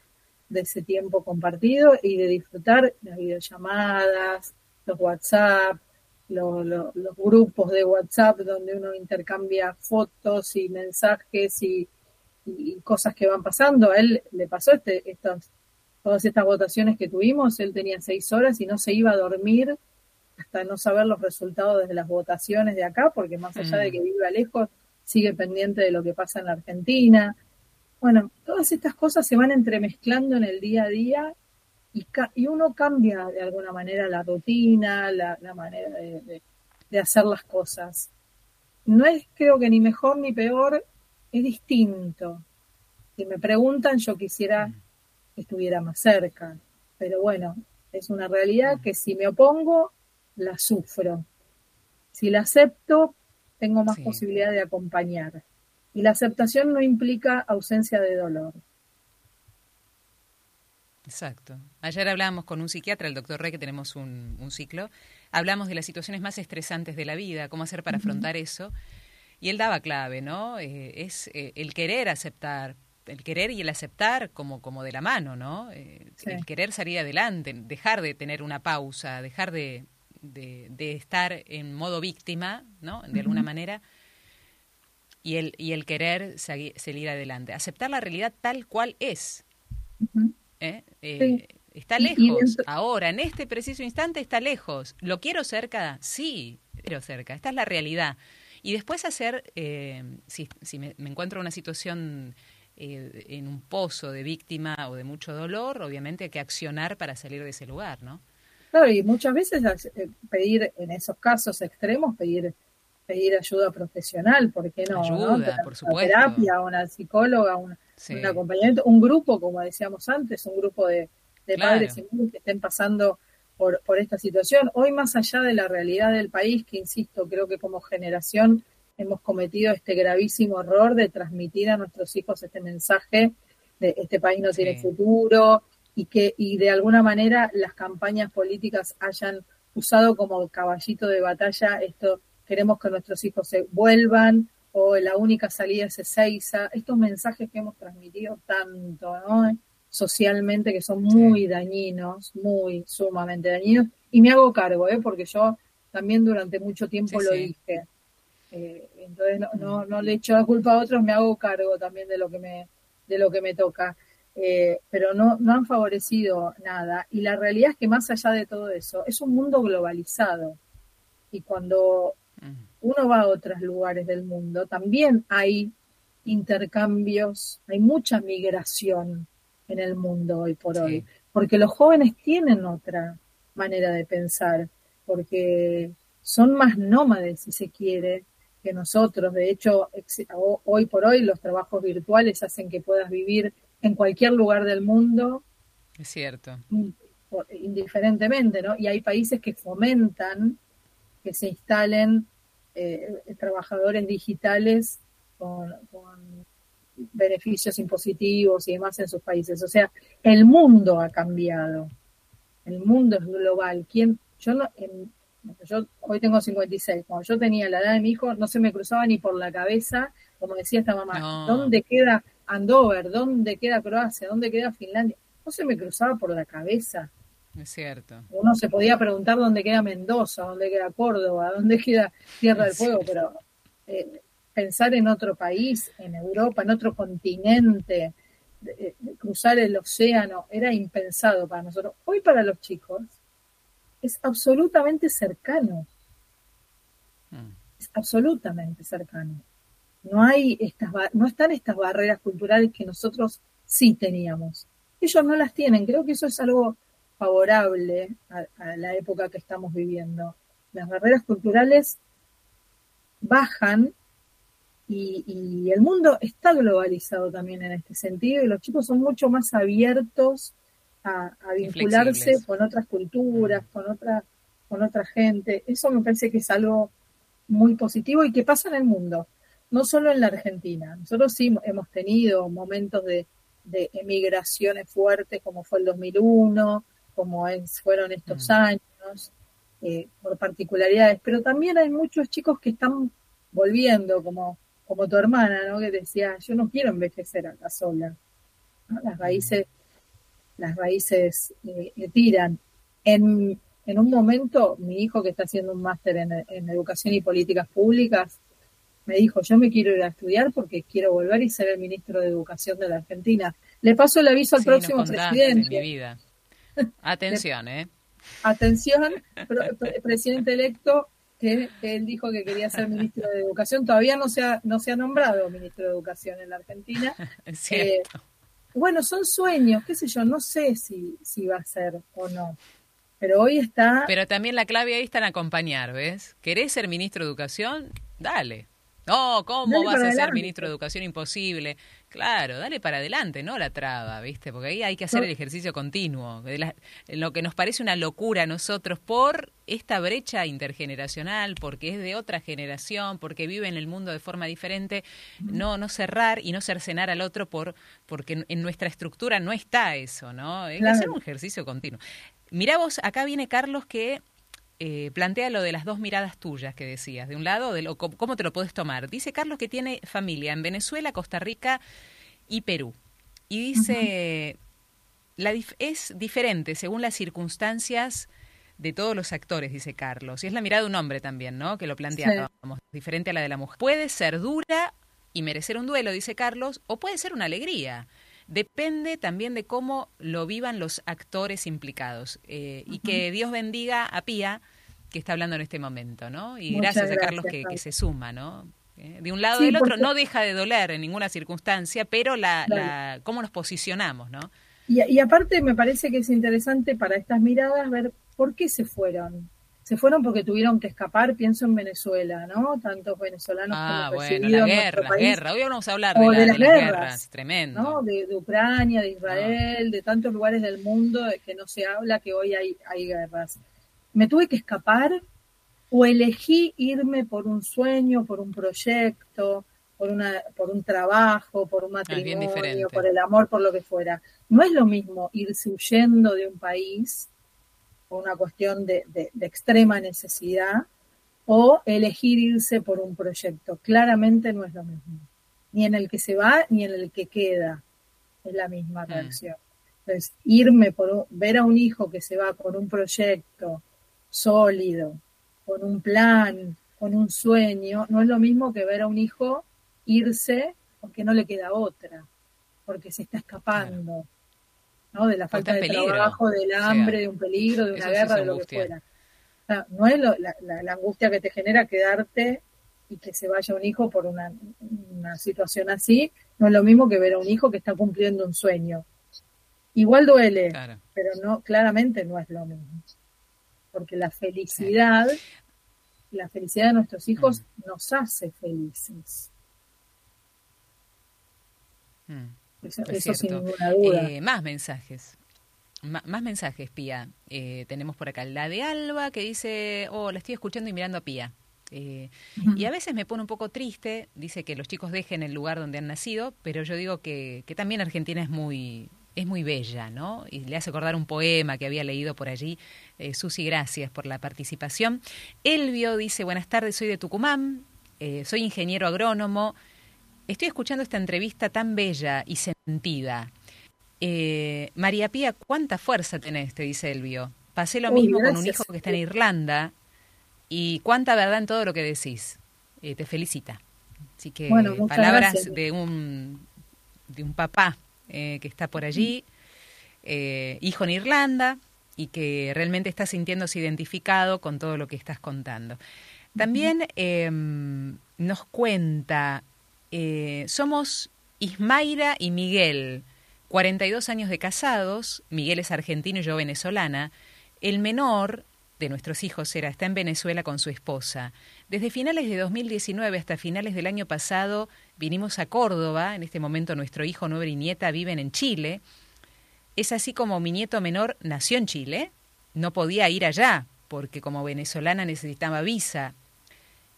de ese tiempo compartido y de disfrutar las videollamadas, los WhatsApp, lo- lo- los grupos de WhatsApp donde uno intercambia fotos y mensajes y, cosas que van pasando. A él le pasó este, estas, todas estas votaciones que tuvimos, él tenía seis horas y no se iba a dormir hasta no saber los resultados de las votaciones de acá, porque más allá de que viva lejos, sigue pendiente de lo que pasa en la Argentina. Bueno, todas estas cosas se van entremezclando en el día a día y, y uno cambia de alguna manera la rutina, la, la manera de, de- de hacer las cosas. No es creo que ni mejor ni peor, es distinto. Si me preguntan, yo quisiera que estuviera más cerca, pero bueno, es una realidad que si me opongo, la sufro. Si la acepto, tengo más Sí. posibilidad de acompañar. Y la aceptación no implica ausencia de dolor. Exacto. Ayer hablábamos con un psiquiatra, el doctor Rey, que tenemos un, un ciclo. Hablamos de las situaciones más estresantes de la vida, cómo hacer para afrontar eso. Y él daba clave, ¿no? Eh, es eh, el querer aceptar, el querer y el aceptar como, como de la mano, ¿no? Eh, Sí. El querer salir adelante, dejar de tener una pausa, dejar de, de, de estar en modo víctima, ¿no? De alguna manera. Y el, y el querer salir adelante. Aceptar la realidad tal cual es. ¿Eh? Eh, Sí. Está lejos. Ahora, en este preciso instante está lejos. ¿Lo quiero cerca? Sí, quiero cerca. Esta es la realidad. Y después hacer, eh, si, si me, me encuentro en una situación eh, en un pozo de víctima o de mucho dolor, obviamente hay que accionar para salir de ese lugar, ¿no? Claro, y muchas veces pedir, en esos casos extremos, pedir pedir ayuda profesional, ¿por qué no? Ayuda, ¿no? por Una supuesto. terapia, una psicóloga, un, Sí. un acompañamiento, un grupo, como decíamos antes, un grupo de, de Claro. padres y que estén pasando por, por esta situación. Hoy, más allá de la realidad del país, que insisto, creo que como generación hemos cometido este gravísimo error de transmitir a nuestros hijos este mensaje de este país no tiene futuro y que y de alguna manera las campañas políticas hayan usado como caballito de batalla esto queremos que nuestros hijos se vuelvan o la única salida es Ezeiza, estos mensajes que hemos transmitido tanto, ¿no? socialmente que son muy dañinos, muy sumamente dañinos y me hago cargo, ¿eh? porque yo también durante mucho tiempo Sí, lo sí. dije. Eh, entonces no, no, no le echo la culpa a otros, me hago cargo también de lo que me, de lo que me toca. Eh, pero no, no han favorecido nada. Y la realidad es que más allá de todo eso, es un mundo globalizado. Y cuando. Uno va a otros lugares del mundo, también hay intercambios, hay mucha migración en el mundo hoy por hoy, porque los jóvenes tienen otra manera de pensar, porque son más nómades, si se quiere, que nosotros. De hecho, hoy por hoy los trabajos virtuales hacen que puedas vivir en cualquier lugar del mundo. Es cierto. Indiferentemente, ¿no? Y hay países que fomentan que se instalen eh, trabajadores digitales con, beneficios impositivos y demás en sus países. O sea, el mundo ha cambiado. El mundo es global. ¿Quién? Yo no, yo hoy tengo 56. Cuando yo tenía la edad de mi hijo, no se me cruzaba ni por la cabeza, como decía esta mamá, ¿dónde queda Andover? ¿Dónde queda Croacia? ¿Dónde queda Finlandia? No se me cruzaba por la cabeza. Es cierto. Uno se podía preguntar dónde queda Mendoza, dónde queda Córdoba, dónde queda Tierra del Fuego, pero eh, pensar en otro país, en Europa, en otro continente, cruzar el océano, era impensado para nosotros. Hoy para los chicos es absolutamente cercano. Mm. Es absolutamente cercano. No hay estas no están estas barreras culturales que nosotros sí teníamos. Ellos no las tienen. Creo que eso es algo favorable a, la época que estamos viviendo. Las barreras culturales bajan y, y, el mundo está globalizado también en este sentido y los chicos son mucho más abiertos a, vincularse con otras culturas, mm. con otra, con otra gente. Eso me parece que es algo muy positivo y que pasa en el mundo, no solo en la Argentina. Nosotros sí hemos tenido momentos de, emigraciones fuertes, como fue el 2001, como fueron estos mm. años, eh, por particularidades, pero también hay muchos chicos que están volviendo, como, como tu hermana, ¿no? que decía, yo no quiero envejecer acá sola. Las raíces las raíces eh, tiran. En, en, un momento, mi hijo que está haciendo un máster en, educación y políticas públicas, me dijo, yo me quiero ir a estudiar porque quiero volver y ser el ministro de Educación de la Argentina. Le paso el aviso al próximo presidente. Mi vida. Atención, ¿eh? Atención, presidente electo, que, él dijo que quería ser ministro de Educación. Todavía no se ha, no se ha nombrado ministro de Educación en la Argentina. Es. Eh, bueno, son sueños, qué sé yo, no sé si, si va a ser o no. Pero hoy está... Pero también la clave ahí está en acompañar, ¿ves? ¿Querés ser ministro de Educación? Dale. No, ¿cómo vas a ser ministro de Educación? Imposible. Claro, dale para adelante, no la traba, ¿viste? Porque ahí hay que hacer el ejercicio continuo. lo que nos parece una locura a nosotros por esta brecha intergeneracional, porque es de otra generación, porque vive en el mundo de forma diferente, no, no cerrar y no cercenar al otro por, porque en nuestra estructura no está eso, ¿no? Hay que hacer un ejercicio continuo. Mirá vos, acá viene Carlos que eh, plantea lo de las dos miradas tuyas que decías. De un lado, de lo, cómo te lo puedes tomar. Dice Carlos que tiene familia en Venezuela, Costa Rica y Perú. Y dice, la es diferente según las circunstancias de todos los actores, dice Carlos. Y es la mirada de un hombre también, ¿no? Que lo plantea diferente a la de la mujer. Puede ser dura y merecer un duelo, dice Carlos, o puede ser una alegría. Depende también de cómo lo vivan los actores implicados. Eh, y que Dios bendiga a Pía, que está hablando en este momento, ¿no? Y gracias, a Carlos que, se suma, ¿no? Eh, de un lado y del otro no deja de doler en ninguna circunstancia, pero la, la cómo nos posicionamos, ¿no? Y, y aparte me parece que es interesante para estas miradas ver por qué se fueron se fueron porque tuvieron que escapar, pienso en Venezuela, ¿no? Tantos venezolanos ah, como bueno, la guerra, la guerra. Hoy vamos a hablar de, las, guerras, tremendo. ¿no? De, Ucrania, de Israel, de tantos lugares del mundo de que no se habla que hoy hay, hay guerras. Me tuve que escapar o elegí irme por un sueño, por un proyecto, por, una, por un trabajo, por un ah, matrimonio, por el amor, por lo que fuera. No es lo mismo irse huyendo de un país una cuestión de, extrema necesidad, o elegir irse por un proyecto. Claramente no es lo mismo. Ni en el que se va, ni en el que queda. Es la misma mm. reacción. Entonces, irme por ver a un hijo que se va con un proyecto sólido, con un plan, con un sueño, no es lo mismo que ver a un hijo irse porque no le queda otra, porque se está escapando, ¿no? De la falta de trabajo, del hambre, de un peligro, de una guerra, de lo que fuera. no es la, angustia que te genera quedarte y que se vaya un hijo por una, una situación así, no es lo mismo que ver a un hijo que está cumpliendo un sueño. Igual duele, pero no, claramente no es lo mismo. Porque la felicidad, la felicidad de nuestros hijos mm. nos hace felices. Mm. Eso, sin ninguna duda. Eh, más mensajes. más mensajes, Pía. Eh, tenemos por acá la de Alba que dice, oh, la estoy escuchando y mirando a Pía. Eh, y a veces me pone un poco triste, dice que los chicos dejen el lugar donde han nacido, pero yo digo que, que también Argentina es muy, es muy bella, ¿no? Y le hace acordar un poema que había leído por allí. Eh, Susi, gracias por la participación. Elvio dice, buenas tardes, soy de Tucumán, eh, soy ingeniero agrónomo. Estoy escuchando esta entrevista tan bella y sentida. Eh, María Pía, ¿cuánta fuerza tenés? Te dice Elvio. Pasé lo mismo con un hijo que está en Irlanda y cuánta verdad en todo lo que decís. te felicita. Así que palabras de un, de un papá eh, que está por allí, eh, hijo en Irlanda, y que realmente está sintiéndose identificado con todo lo que estás contando. También em, nos cuenta, eh, somos Ismaira y Miguel, 42 años de casados, Miguel es argentino y yo venezolana, el menor de nuestros hijos era, está en Venezuela con su esposa. Desde finales de 2019 hasta finales del año pasado vinimos a Córdoba, en este momento nuestro hijo nuevo y nieta viven en Chile. Es así como mi nieto menor nació en Chile, no podía ir allá porque como venezolana necesitaba visa.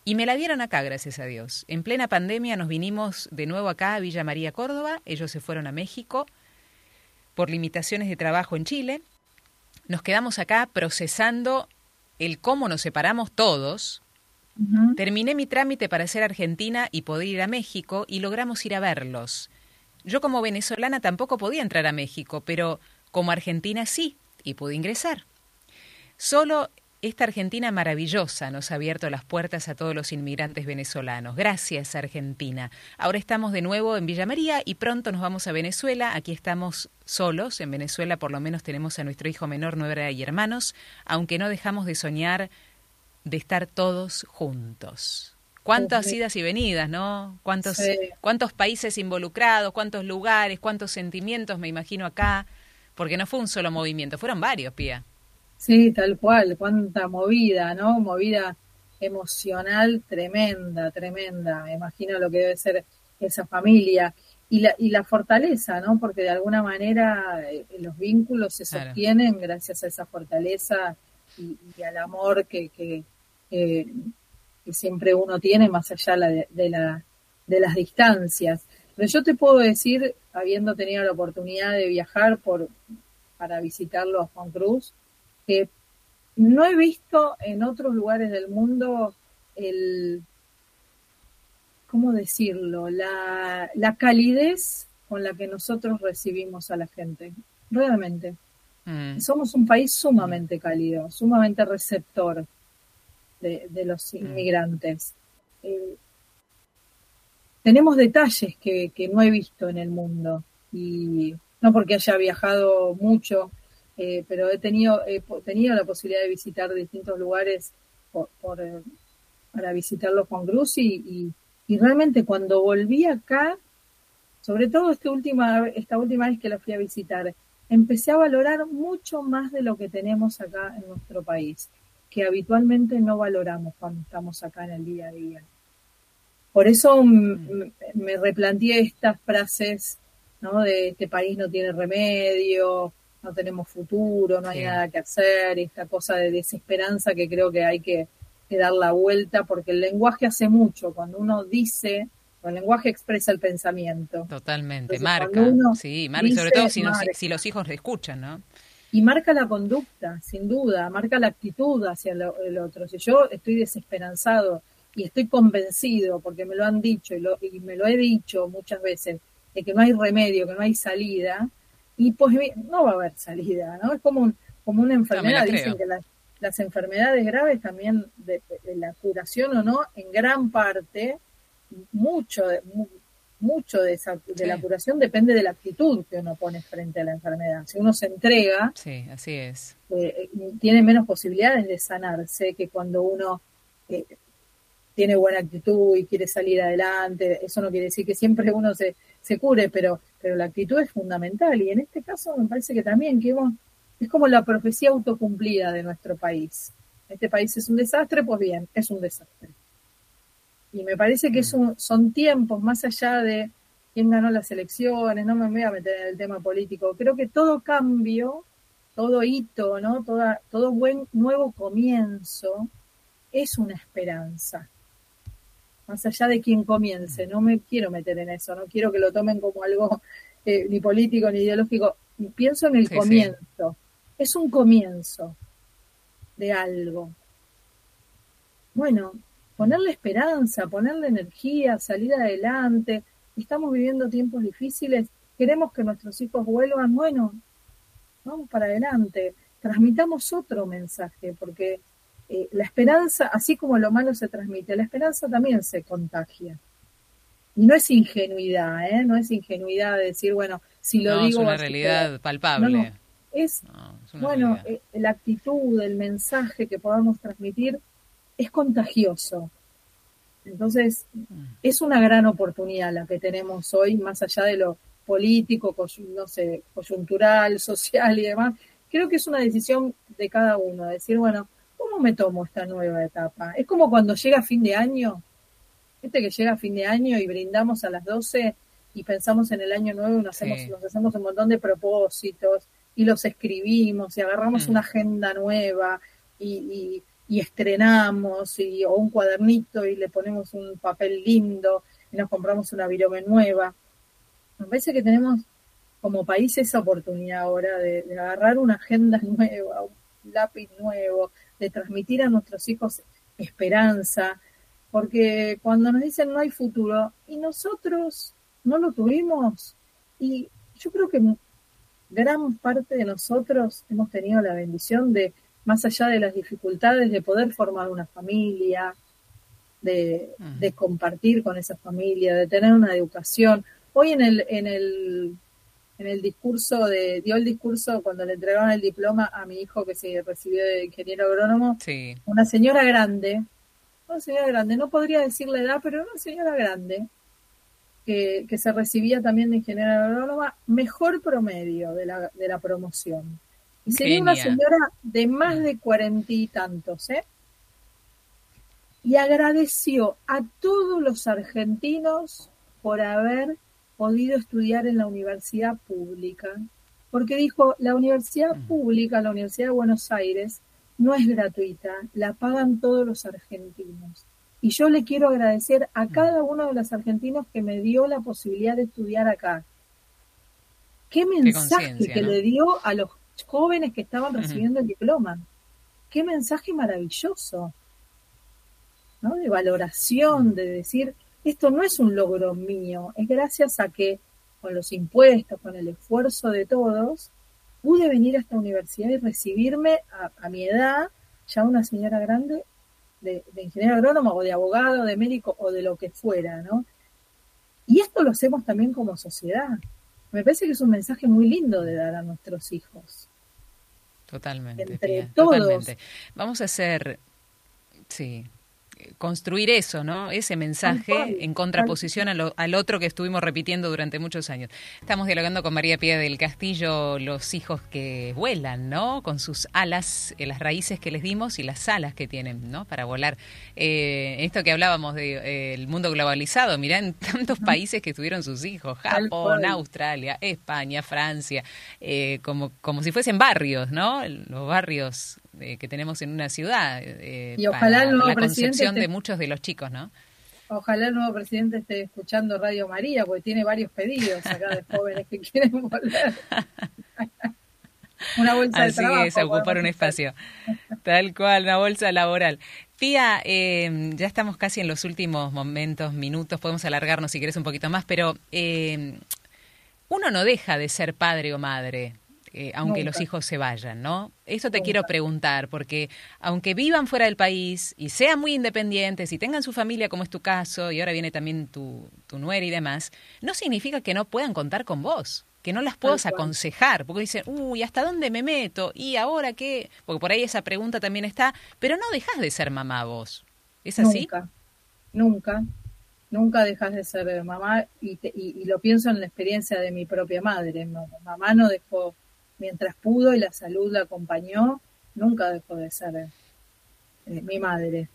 Y me la dieron acá, gracias a Dios. En plena pandemia nos vinimos de nuevo acá a Villa María, Córdoba. Ellos se fueron a México por limitaciones de trabajo en Chile. Nos quedamos acá procesando el cómo nos separamos todos, Terminé mi trámite para ser argentina y poder ir a México y logramos ir a verlos. Yo como venezolana tampoco podía entrar a México, pero como argentina sí, y pude ingresar. Solo esta Argentina maravillosa nos ha abierto las puertas a todos los inmigrantes venezolanos. Gracias, Argentina. Ahora estamos de nuevo en Villa María y pronto nos vamos a Venezuela. Aquí estamos solos. En Venezuela por lo menos tenemos a nuestro hijo menor, nueve y hermanos, aunque no dejamos de soñar de estar todos juntos. Cuántas idas y venidas, ¿no? Cuántos, cuántos países involucrados, cuántos lugares, cuántos sentimientos, me imagino acá, porque no fue un solo movimiento, fueron varios, Pía. Sí, tal cual, cuánta movida, ¿no? Movida emocional tremenda, tremenda. Me imagino lo que debe ser esa familia. Y la, y la fortaleza, ¿no? Porque de alguna manera eh, los vínculos se sostienen gracias a esa fortaleza y, al amor que, que, que siempre uno tiene más allá de, la, de las distancias. Pero yo te puedo decir, habiendo tenido la oportunidad de viajar por, para visitarlo a Juan Cruz, que no he visto en otros lugares del mundo el, ¿cómo decirlo? La, la calidez con la que nosotros recibimos a la gente. Realmente. Mm. Somos un país sumamente cálido, sumamente receptor de, los mm. inmigrantes. Eh, tenemos detalles que, no he visto en el mundo y no porque haya viajado mucho, eh, pero he tenido, he tenido la posibilidad de visitar distintos lugares por, eh, para visitarlos con Cruz y, y, realmente cuando volví acá, sobre todo esta última, esta última vez que la fui a visitar, empecé a valorar mucho más de lo que tenemos acá en nuestro país que habitualmente no valoramos cuando estamos acá en el día a día. Por eso me replanteé estas frases, ¿no? De este país no tiene remedio, no tenemos futuro, no hay nada que hacer, esta cosa de desesperanza que creo que hay que, dar la vuelta, porque el lenguaje hace mucho, cuando uno dice, el lenguaje expresa el pensamiento. Totalmente, marca, sí, marca, sobre todo si, si los hijos le escuchan, ¿no? y marca la conducta, sin duda, marca la actitud hacia el otro. Si yo estoy desesperanzado y estoy convencido, porque me lo han dicho y, lo, y me lo he dicho muchas veces, de que no hay remedio, que no hay salida, y pues no va a haber salida, ¿no? Es como, un, como una enfermedad, dicen que las, enfermedades graves también, de, la curación o no, en gran parte, mucho, mucho de, esa, de la curación depende de la actitud que uno pone frente a la enfermedad. Si uno se entrega, sí, así es. Eh, tiene menos posibilidades de sanarse que cuando uno eh, tiene buena actitud y quiere salir adelante. Eso no quiere decir que siempre uno se, se cure, pero, pero la actitud es fundamental. Y en este caso me parece que también que es como la profecía autocumplida de nuestro país. Este país es un desastre, pues bien, es un desastre. Y me parece que son tiempos más allá de quién ganó las elecciones, no me voy a meter en el tema político. Creo que todo cambio, todo hito, ¿no? Toda, todo buen nuevo comienzo es una esperanza. Más allá de quién comience, no me quiero meter en eso, no quiero que lo tomen como algo eh, ni político ni ideológico. Pienso en el comienzo. Es un comienzo de algo. Bueno, ponerle esperanza, ponerle energía, salir adelante. Estamos viviendo tiempos difíciles, queremos que nuestros hijos vuelvan, bueno, vamos para adelante, transmitamos otro mensaje, porque eh, la esperanza, así como lo malo se transmite, la esperanza también se contagia. Y no es ingenuidad, ¿eh? No es ingenuidad de decir, bueno, si lo digo... Es una realidad palpable. es, bueno, eh, la actitud, el mensaje que podamos transmitir es contagioso. Entonces, mm. es una gran oportunidad la que tenemos hoy, más allá de lo político, no sé, coyuntural, social y demás. Creo que es una decisión de cada uno, decir, bueno, ¿cómo me tomo esta nueva etapa? Es como cuando llega fin de año, este que llega fin de año y brindamos a las 12 y pensamos en el año nuevo y nos, hacemos, nos hacemos un montón de propósitos y los escribimos y agarramos mm. una agenda nueva y y estrenamos y, o un cuadernito y le ponemos un papel lindo y nos compramos una virome nueva. Me parece que tenemos como país esa oportunidad ahora de, agarrar una agenda nueva, un lápiz nuevo, de transmitir a nuestros hijos esperanza, porque cuando nos dicen no hay futuro y nosotros no lo tuvimos y yo creo que gran parte de nosotros hemos tenido la bendición de más allá de las dificultades de poder formar una familia, de, compartir con esa familia, de tener una educación. Hoy en el, en el, en el discurso de, dio el discurso cuando le entregaron el diploma a mi hijo que se recibió de ingeniero agrónomo, una señora grande, una señora grande, no podría decir la edad, pero una señora grande, que, que se recibía también de ingeniero agrónoma, mejor promedio de la, de la promoción. Y sería una señora de más de cuarenta y tantos, ¿eh? Y agradeció a todos los argentinos por haber podido estudiar en la universidad pública. Porque dijo, la universidad pública, la Universidad de Buenos Aires, no es gratuita, la pagan todos los argentinos. Y yo le quiero agradecer a cada uno de los argentinos que me dio la posibilidad de estudiar acá. Qué mensaje que le dio a los jóvenes que estaban recibiendo el diploma. Qué mensaje maravilloso, ¿no? De valoración, de decir, esto no es un logro mío, es gracias a que con los impuestos, con el esfuerzo de todos, pude venir a esta universidad y recibirme a, mi edad, ya una señora grande, de, de, ingeniero agrónomo o de abogado, de médico o de lo que fuera, ¿no? Y esto lo hacemos también como sociedad. Me parece que es un mensaje muy lindo de dar a nuestros hijos. Totalmente. Entre todos. Vamos a hacer, sí, construir eso, ¿no? Ese mensaje en contraposición al otro que estuvimos repitiendo durante muchos años. Estamos dialogando con María Pía del Castillo, los hijos que vuelan, ¿no? Con sus alas, eh, las raíces que les dimos y las alas que tienen, ¿no? Para volar. Eh, esto que hablábamos del de, mundo globalizado, mirá en tantos países que tuvieron sus hijos, Japón, Australia, España, Francia, eh, como, como si fuesen barrios, ¿no? Los barrios eh, que tenemos en una ciudad. Eh, y ojalá el nuevo la concepción de muchos de los chicos, ¿no? Ojalá el nuevo presidente esté escuchando Radio María, porque tiene varios pedidos acá de jóvenes que quieren volver. una bolsa Así de trabajo. es, ocupar un espacio. Tal cual, una bolsa laboral. Pía, eh, ya estamos casi en los últimos momentos, minutos, podemos alargarnos si quieres un poquito más, pero uno no deja de ser padre o madre. Eh, aunque los hijos se vayan, ¿no? Eso te quiero preguntar, porque aunque vivan fuera del país y sean muy independientes y tengan su familia, como es tu caso, y ahora viene también tu, tu nuera y demás, no significa que no puedan contar con vos que no las puedas aconsejar, porque dicen, uy, ¿hasta dónde me meto? ¿Y ahora qué? Porque por ahí esa pregunta también está, pero no dejas de ser mamá vos. ¿Es así? Nunca, nunca, nunca dejas de ser mamá y, y, lo pienso en la experiencia de mi propia madre. Mamá no dejó, mientras pudo y la salud la acompañó, nunca dejó de ser eh, mi madre.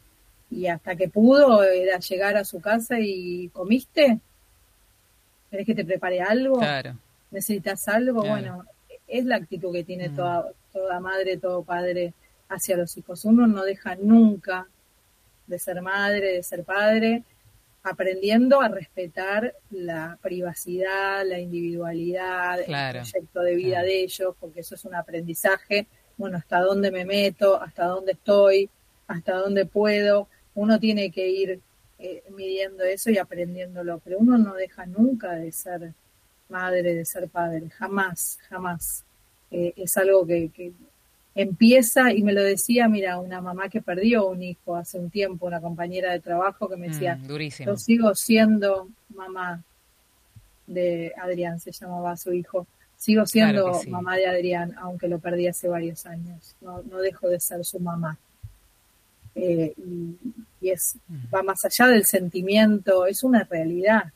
Y hasta que pudo era llegar a su casa y comiste, ¿querés que te prepare algo? Claro. ¿Necesitas algo? Bueno, es la actitud que tiene mm. toda, toda madre, todo padre hacia los hijos. Uno no deja nunca de ser madre, de ser padre, aprendiendo a respetar la privacidad, la individualidad, el proyecto de vida de ellos, porque eso es un aprendizaje. Bueno, hasta dónde me meto, hasta dónde estoy, hasta dónde puedo. Uno tiene que ir eh, midiendo eso y aprendiéndolo, pero uno no deja nunca de ser madre, de ser padre, jamás, jamás. Eh, es algo que, que empieza, y me lo decía, mira, una mamá que perdió un hijo hace un tiempo, una compañera de trabajo que me decía, mm, yo sigo siendo mamá de Adrián, se llamaba su hijo, sigo siendo mamá de Adrián, aunque lo perdí hace varios años, no, no dejo de ser su mamá. Eh, y, es, mm. va más allá del sentimiento, es una realidad,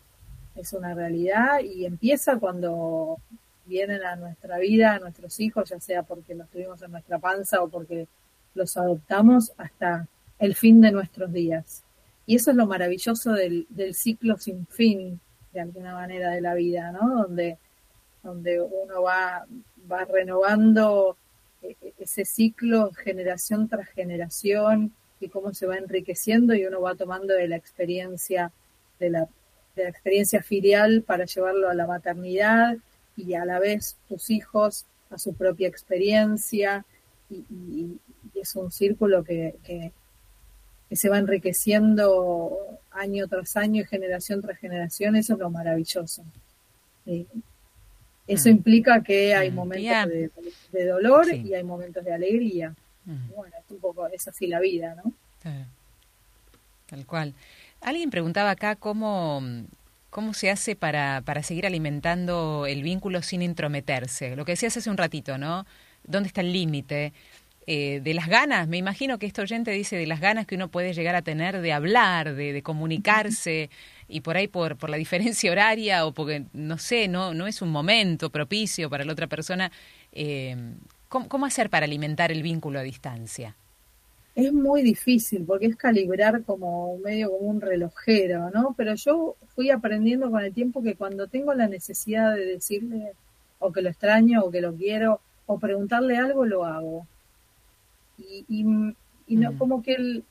es una realidad y empieza cuando vienen a nuestra vida, a nuestros hijos, ya sea porque los tuvimos en nuestra panza o porque los adoptamos hasta el fin de nuestros días. Y eso es lo maravilloso del, ciclo sin fin, de alguna manera, de la vida, ¿no? Donde, donde uno va, va renovando eh, ese ciclo generación tras generación y cómo se va enriqueciendo y uno va tomando de la experiencia de la, de la experiencia filial para llevarlo a la maternidad y a la vez tus hijos a su propia experiencia y, es un círculo que, que, se va enriqueciendo año tras año y generación tras generación, eso es lo maravilloso. eso mm. implica que hay mm. momentos de, dolor y hay momentos de alegría. Mm. Bueno, es un poco, es así la vida, ¿no? Tal cual. Alguien preguntaba acá cómo ¿Cómo se hace para, para seguir alimentando el vínculo sin intrometerse? Lo que decías hace un ratito, ¿no? ¿Dónde está el límite? Eh, de las ganas, me imagino que este oyente dice de las ganas que uno puede llegar a tener de hablar, de, comunicarse, y por ahí por, por la diferencia horaria o porque, no sé, no, no es un momento propicio para la otra persona. Eh, ¿cómo, hacer para alimentar el vínculo a distancia? Es muy difícil porque es calibrar como medio como un relojero, ¿no? Pero yo fui aprendiendo con el tiempo que cuando tengo la necesidad de decirle o que lo extraño o que lo quiero o preguntarle algo, lo hago. Y, y, no, mm. como que el,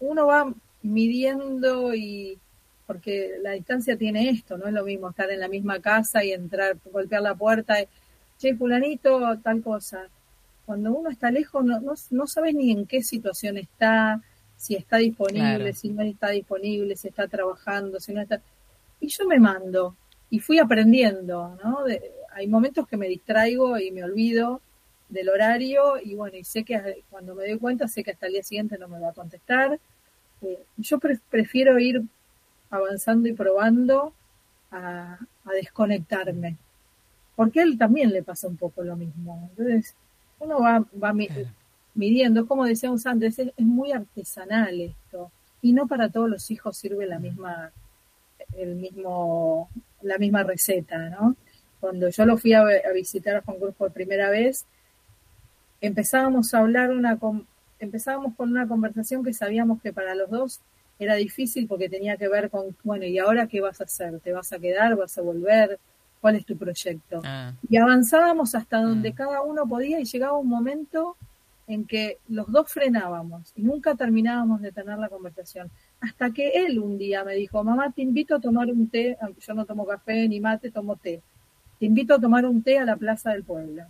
uno va midiendo y porque la distancia tiene esto, no es lo mismo estar en la misma casa y entrar, golpear la puerta, y, che, fulanito, tal cosa cuando uno está lejos no, no, sabes ni en qué situación está, si está disponible, si no está disponible, si está trabajando, si no está... Y yo me mando y fui aprendiendo, ¿no? hay momentos que me distraigo y me olvido del horario y bueno, y sé que cuando me doy cuenta, sé que hasta el día siguiente no me va a contestar. Eh, yo prefiero ir avanzando y probando a, a desconectarme, porque a él también le pasa un poco lo mismo. Entonces, uno va, va midiendo, como decíamos antes, es, muy artesanal esto, y no para todos los hijos sirve la misma, el mismo, la misma receta, ¿no? Cuando yo lo fui a, visitar a Juan Cruz por primera vez, empezábamos a hablar una, empezábamos con una conversación que sabíamos que para los dos era difícil porque tenía que ver con, bueno, ¿y ahora qué vas a hacer? ¿Te vas a quedar? ¿Vas a volver? Cuál es tu proyecto. Ah. Y avanzábamos hasta donde mm. cada uno podía y llegaba un momento en que los dos frenábamos y nunca terminábamos de tener la conversación. Hasta que él un día me dijo, mamá, te invito a tomar un té, aunque yo no tomo café ni mate, tomo té. Te invito a tomar un té a la Plaza del Pueblo.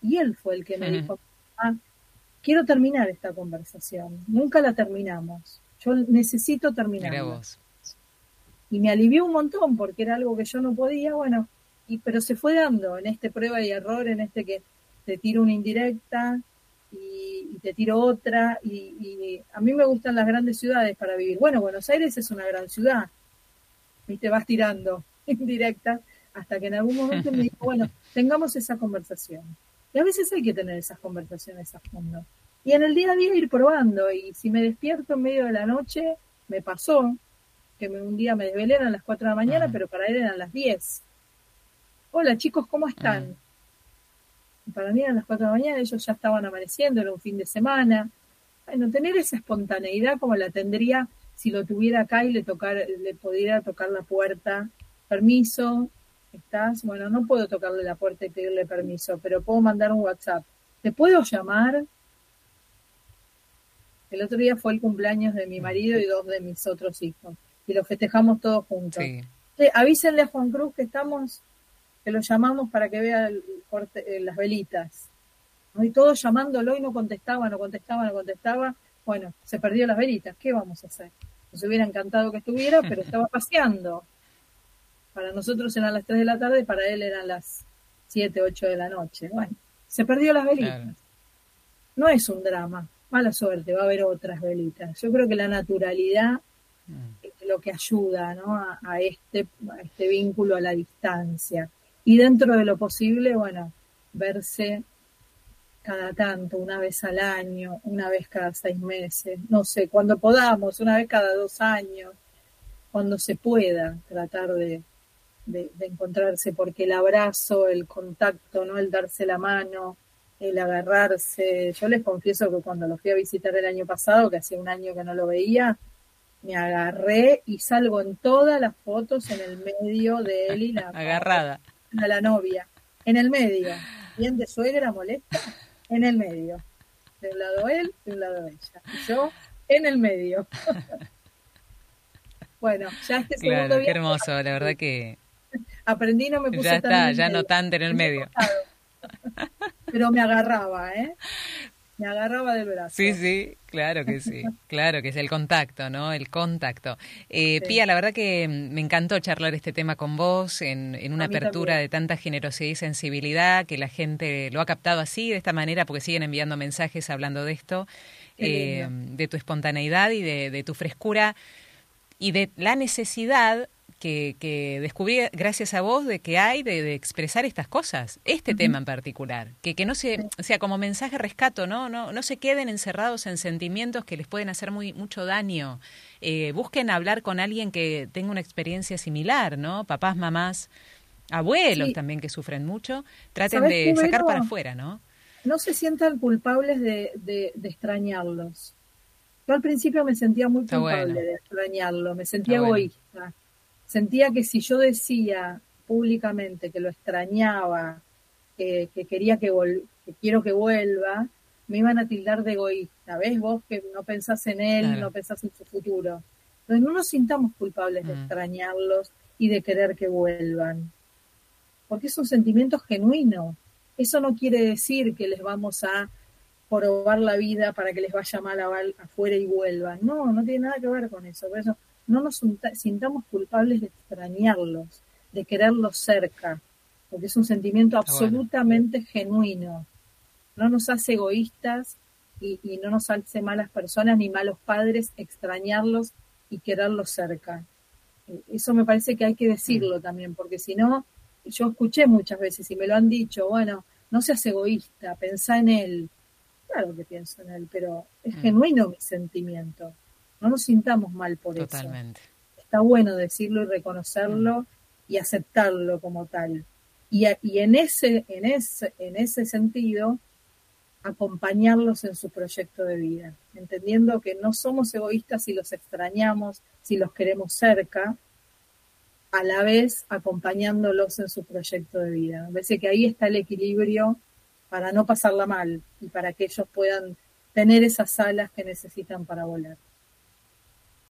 Y él fue el que me dijo, ah, quiero terminar esta conversación. Nunca la terminamos. Yo necesito terminarla y me alivió un montón porque era algo que yo no podía, bueno, y pero se fue dando en este prueba y error, en este que te tiro una indirecta y, te tiro otra, y, a mí me gustan las grandes ciudades para vivir. Bueno, Buenos Aires es una gran ciudad, y te vas tirando indirecta hasta que en algún momento me dijo, bueno, tengamos esa conversación. Y a veces hay que tener esas conversaciones a fondo. Y en el día a día ir probando, y si me despierto en medio de la noche, me pasó que me, un día me desvelé a las 4 de la mañana, pero para él eran las 10. Hola chicos, ¿cómo están? Para mí eran las 4 de la mañana, ellos ya estaban amaneciendo, era un fin de semana. Bueno, tener esa espontaneidad como la tendría si lo tuviera acá y le tocar, le pudiera tocar la puerta, permiso, ¿estás? Bueno, no puedo tocarle la puerta y pedirle permiso, pero puedo mandar un WhatsApp. ¿Te puedo llamar? El otro día fue el cumpleaños de mi marido y dos de mis otros hijos. Y lo festejamos todos juntos. avísenle a Juan Cruz que estamos, que lo llamamos para que vea el corte, eh, las velitas. Y todos llamándolo y no contestaba, no contestaba, no contestaba. Bueno, se perdió las velitas. ¿Qué vamos a hacer? Nos hubiera encantado que estuviera, pero estaba paseando. Para nosotros eran las 3 de la tarde, para él eran las 7, 8 de la noche. Bueno, se perdió las velitas. No es un drama mala suerte, va a haber otras velitas. Yo creo que la naturalidad mm. Lo que ayuda este, a este vínculo a la distancia. Y dentro de lo posible, bueno, verse cada tanto, una vez al año, una vez cada seis meses, no sé, cuando podamos, una vez cada dos años, cuando se pueda tratar de, de encontrarse, porque el abrazo, el contacto, ¿no? el darse la mano, el agarrarse. Yo les confieso que cuando lo fui a visitar el año pasado, que hacía un año que no lo veía, me agarré y salgo en todas las fotos en el medio de él y la agarrada. a la novia, en el medio, bien de suegra molesta, en el medio, de un lado él, de un lado ella, y yo en el medio. bueno, ya este segundo claro, qué hermoso, la verdad que aprendí no me puse ya está, ya no tanto en el medio. pero me agarraba, ¿eh? Me agarraba del brazo. Sí, sí, claro que sí, claro que es el contacto, ¿no? El contacto. Eh, Pía, la verdad que me encantó charlar este tema con vos en, en una apertura de tanta generosidad y sensibilidad, que la gente lo ha captado así, de esta manera, porque siguen enviando mensajes hablando de esto, eh, de tu espontaneidad y de, de tu frescura y de la necesidad que, descubrí gracias a vos de que hay de, expresar estas cosas, este tema en particular, que, que no se, o sea, como mensaje rescato, ¿no? No, no se queden encerrados en sentimientos que les pueden hacer muy, mucho daño. Eh, busquen hablar con alguien que tenga una experiencia similar, ¿no? Papás, mamás, abuelos también que sufren mucho, traten de sacar para afuera, ¿no? No se sientan culpables de, de, extrañarlos. Yo al principio me sentía muy culpable de extrañarlo, me sentía egoísta sentía que si yo decía públicamente que lo extrañaba, que, quería que, que quiero que vuelva, me iban a tildar de egoísta. ¿Ves vos que no pensás en él, no pensás en su futuro? Entonces no nos sintamos culpables de mm. extrañarlos y de querer que vuelvan. Porque es un sentimiento genuino. Eso no quiere decir que les vamos a probar la vida para que les vaya mal afuera y vuelvan. No, no tiene nada que ver con eso. Por eso no nos sintamos culpables de extrañarlos, de quererlos cerca, porque es un sentimiento absolutamente genuino. No nos hace egoístas y, no nos hace malas personas ni malos padres extrañarlos y quererlos cerca. Eso me parece que hay que decirlo también, porque si no, yo escuché muchas veces y me lo han dicho, bueno, no seas egoísta, pensá en él. Claro que pienso en él, pero es mm. genuino mi sentimiento. No nos sintamos mal por Totalmente. eso. Está bueno decirlo y reconocerlo y aceptarlo como tal. Y, y en, ese, en, ese, en ese sentido, acompañarlos en su proyecto de vida, entendiendo que no somos egoístas si los extrañamos, si los queremos cerca, a la vez acompañándolos en su proyecto de vida. Me parece que ahí está el equilibrio para no pasarla mal y para que ellos puedan tener esas alas que necesitan para volar.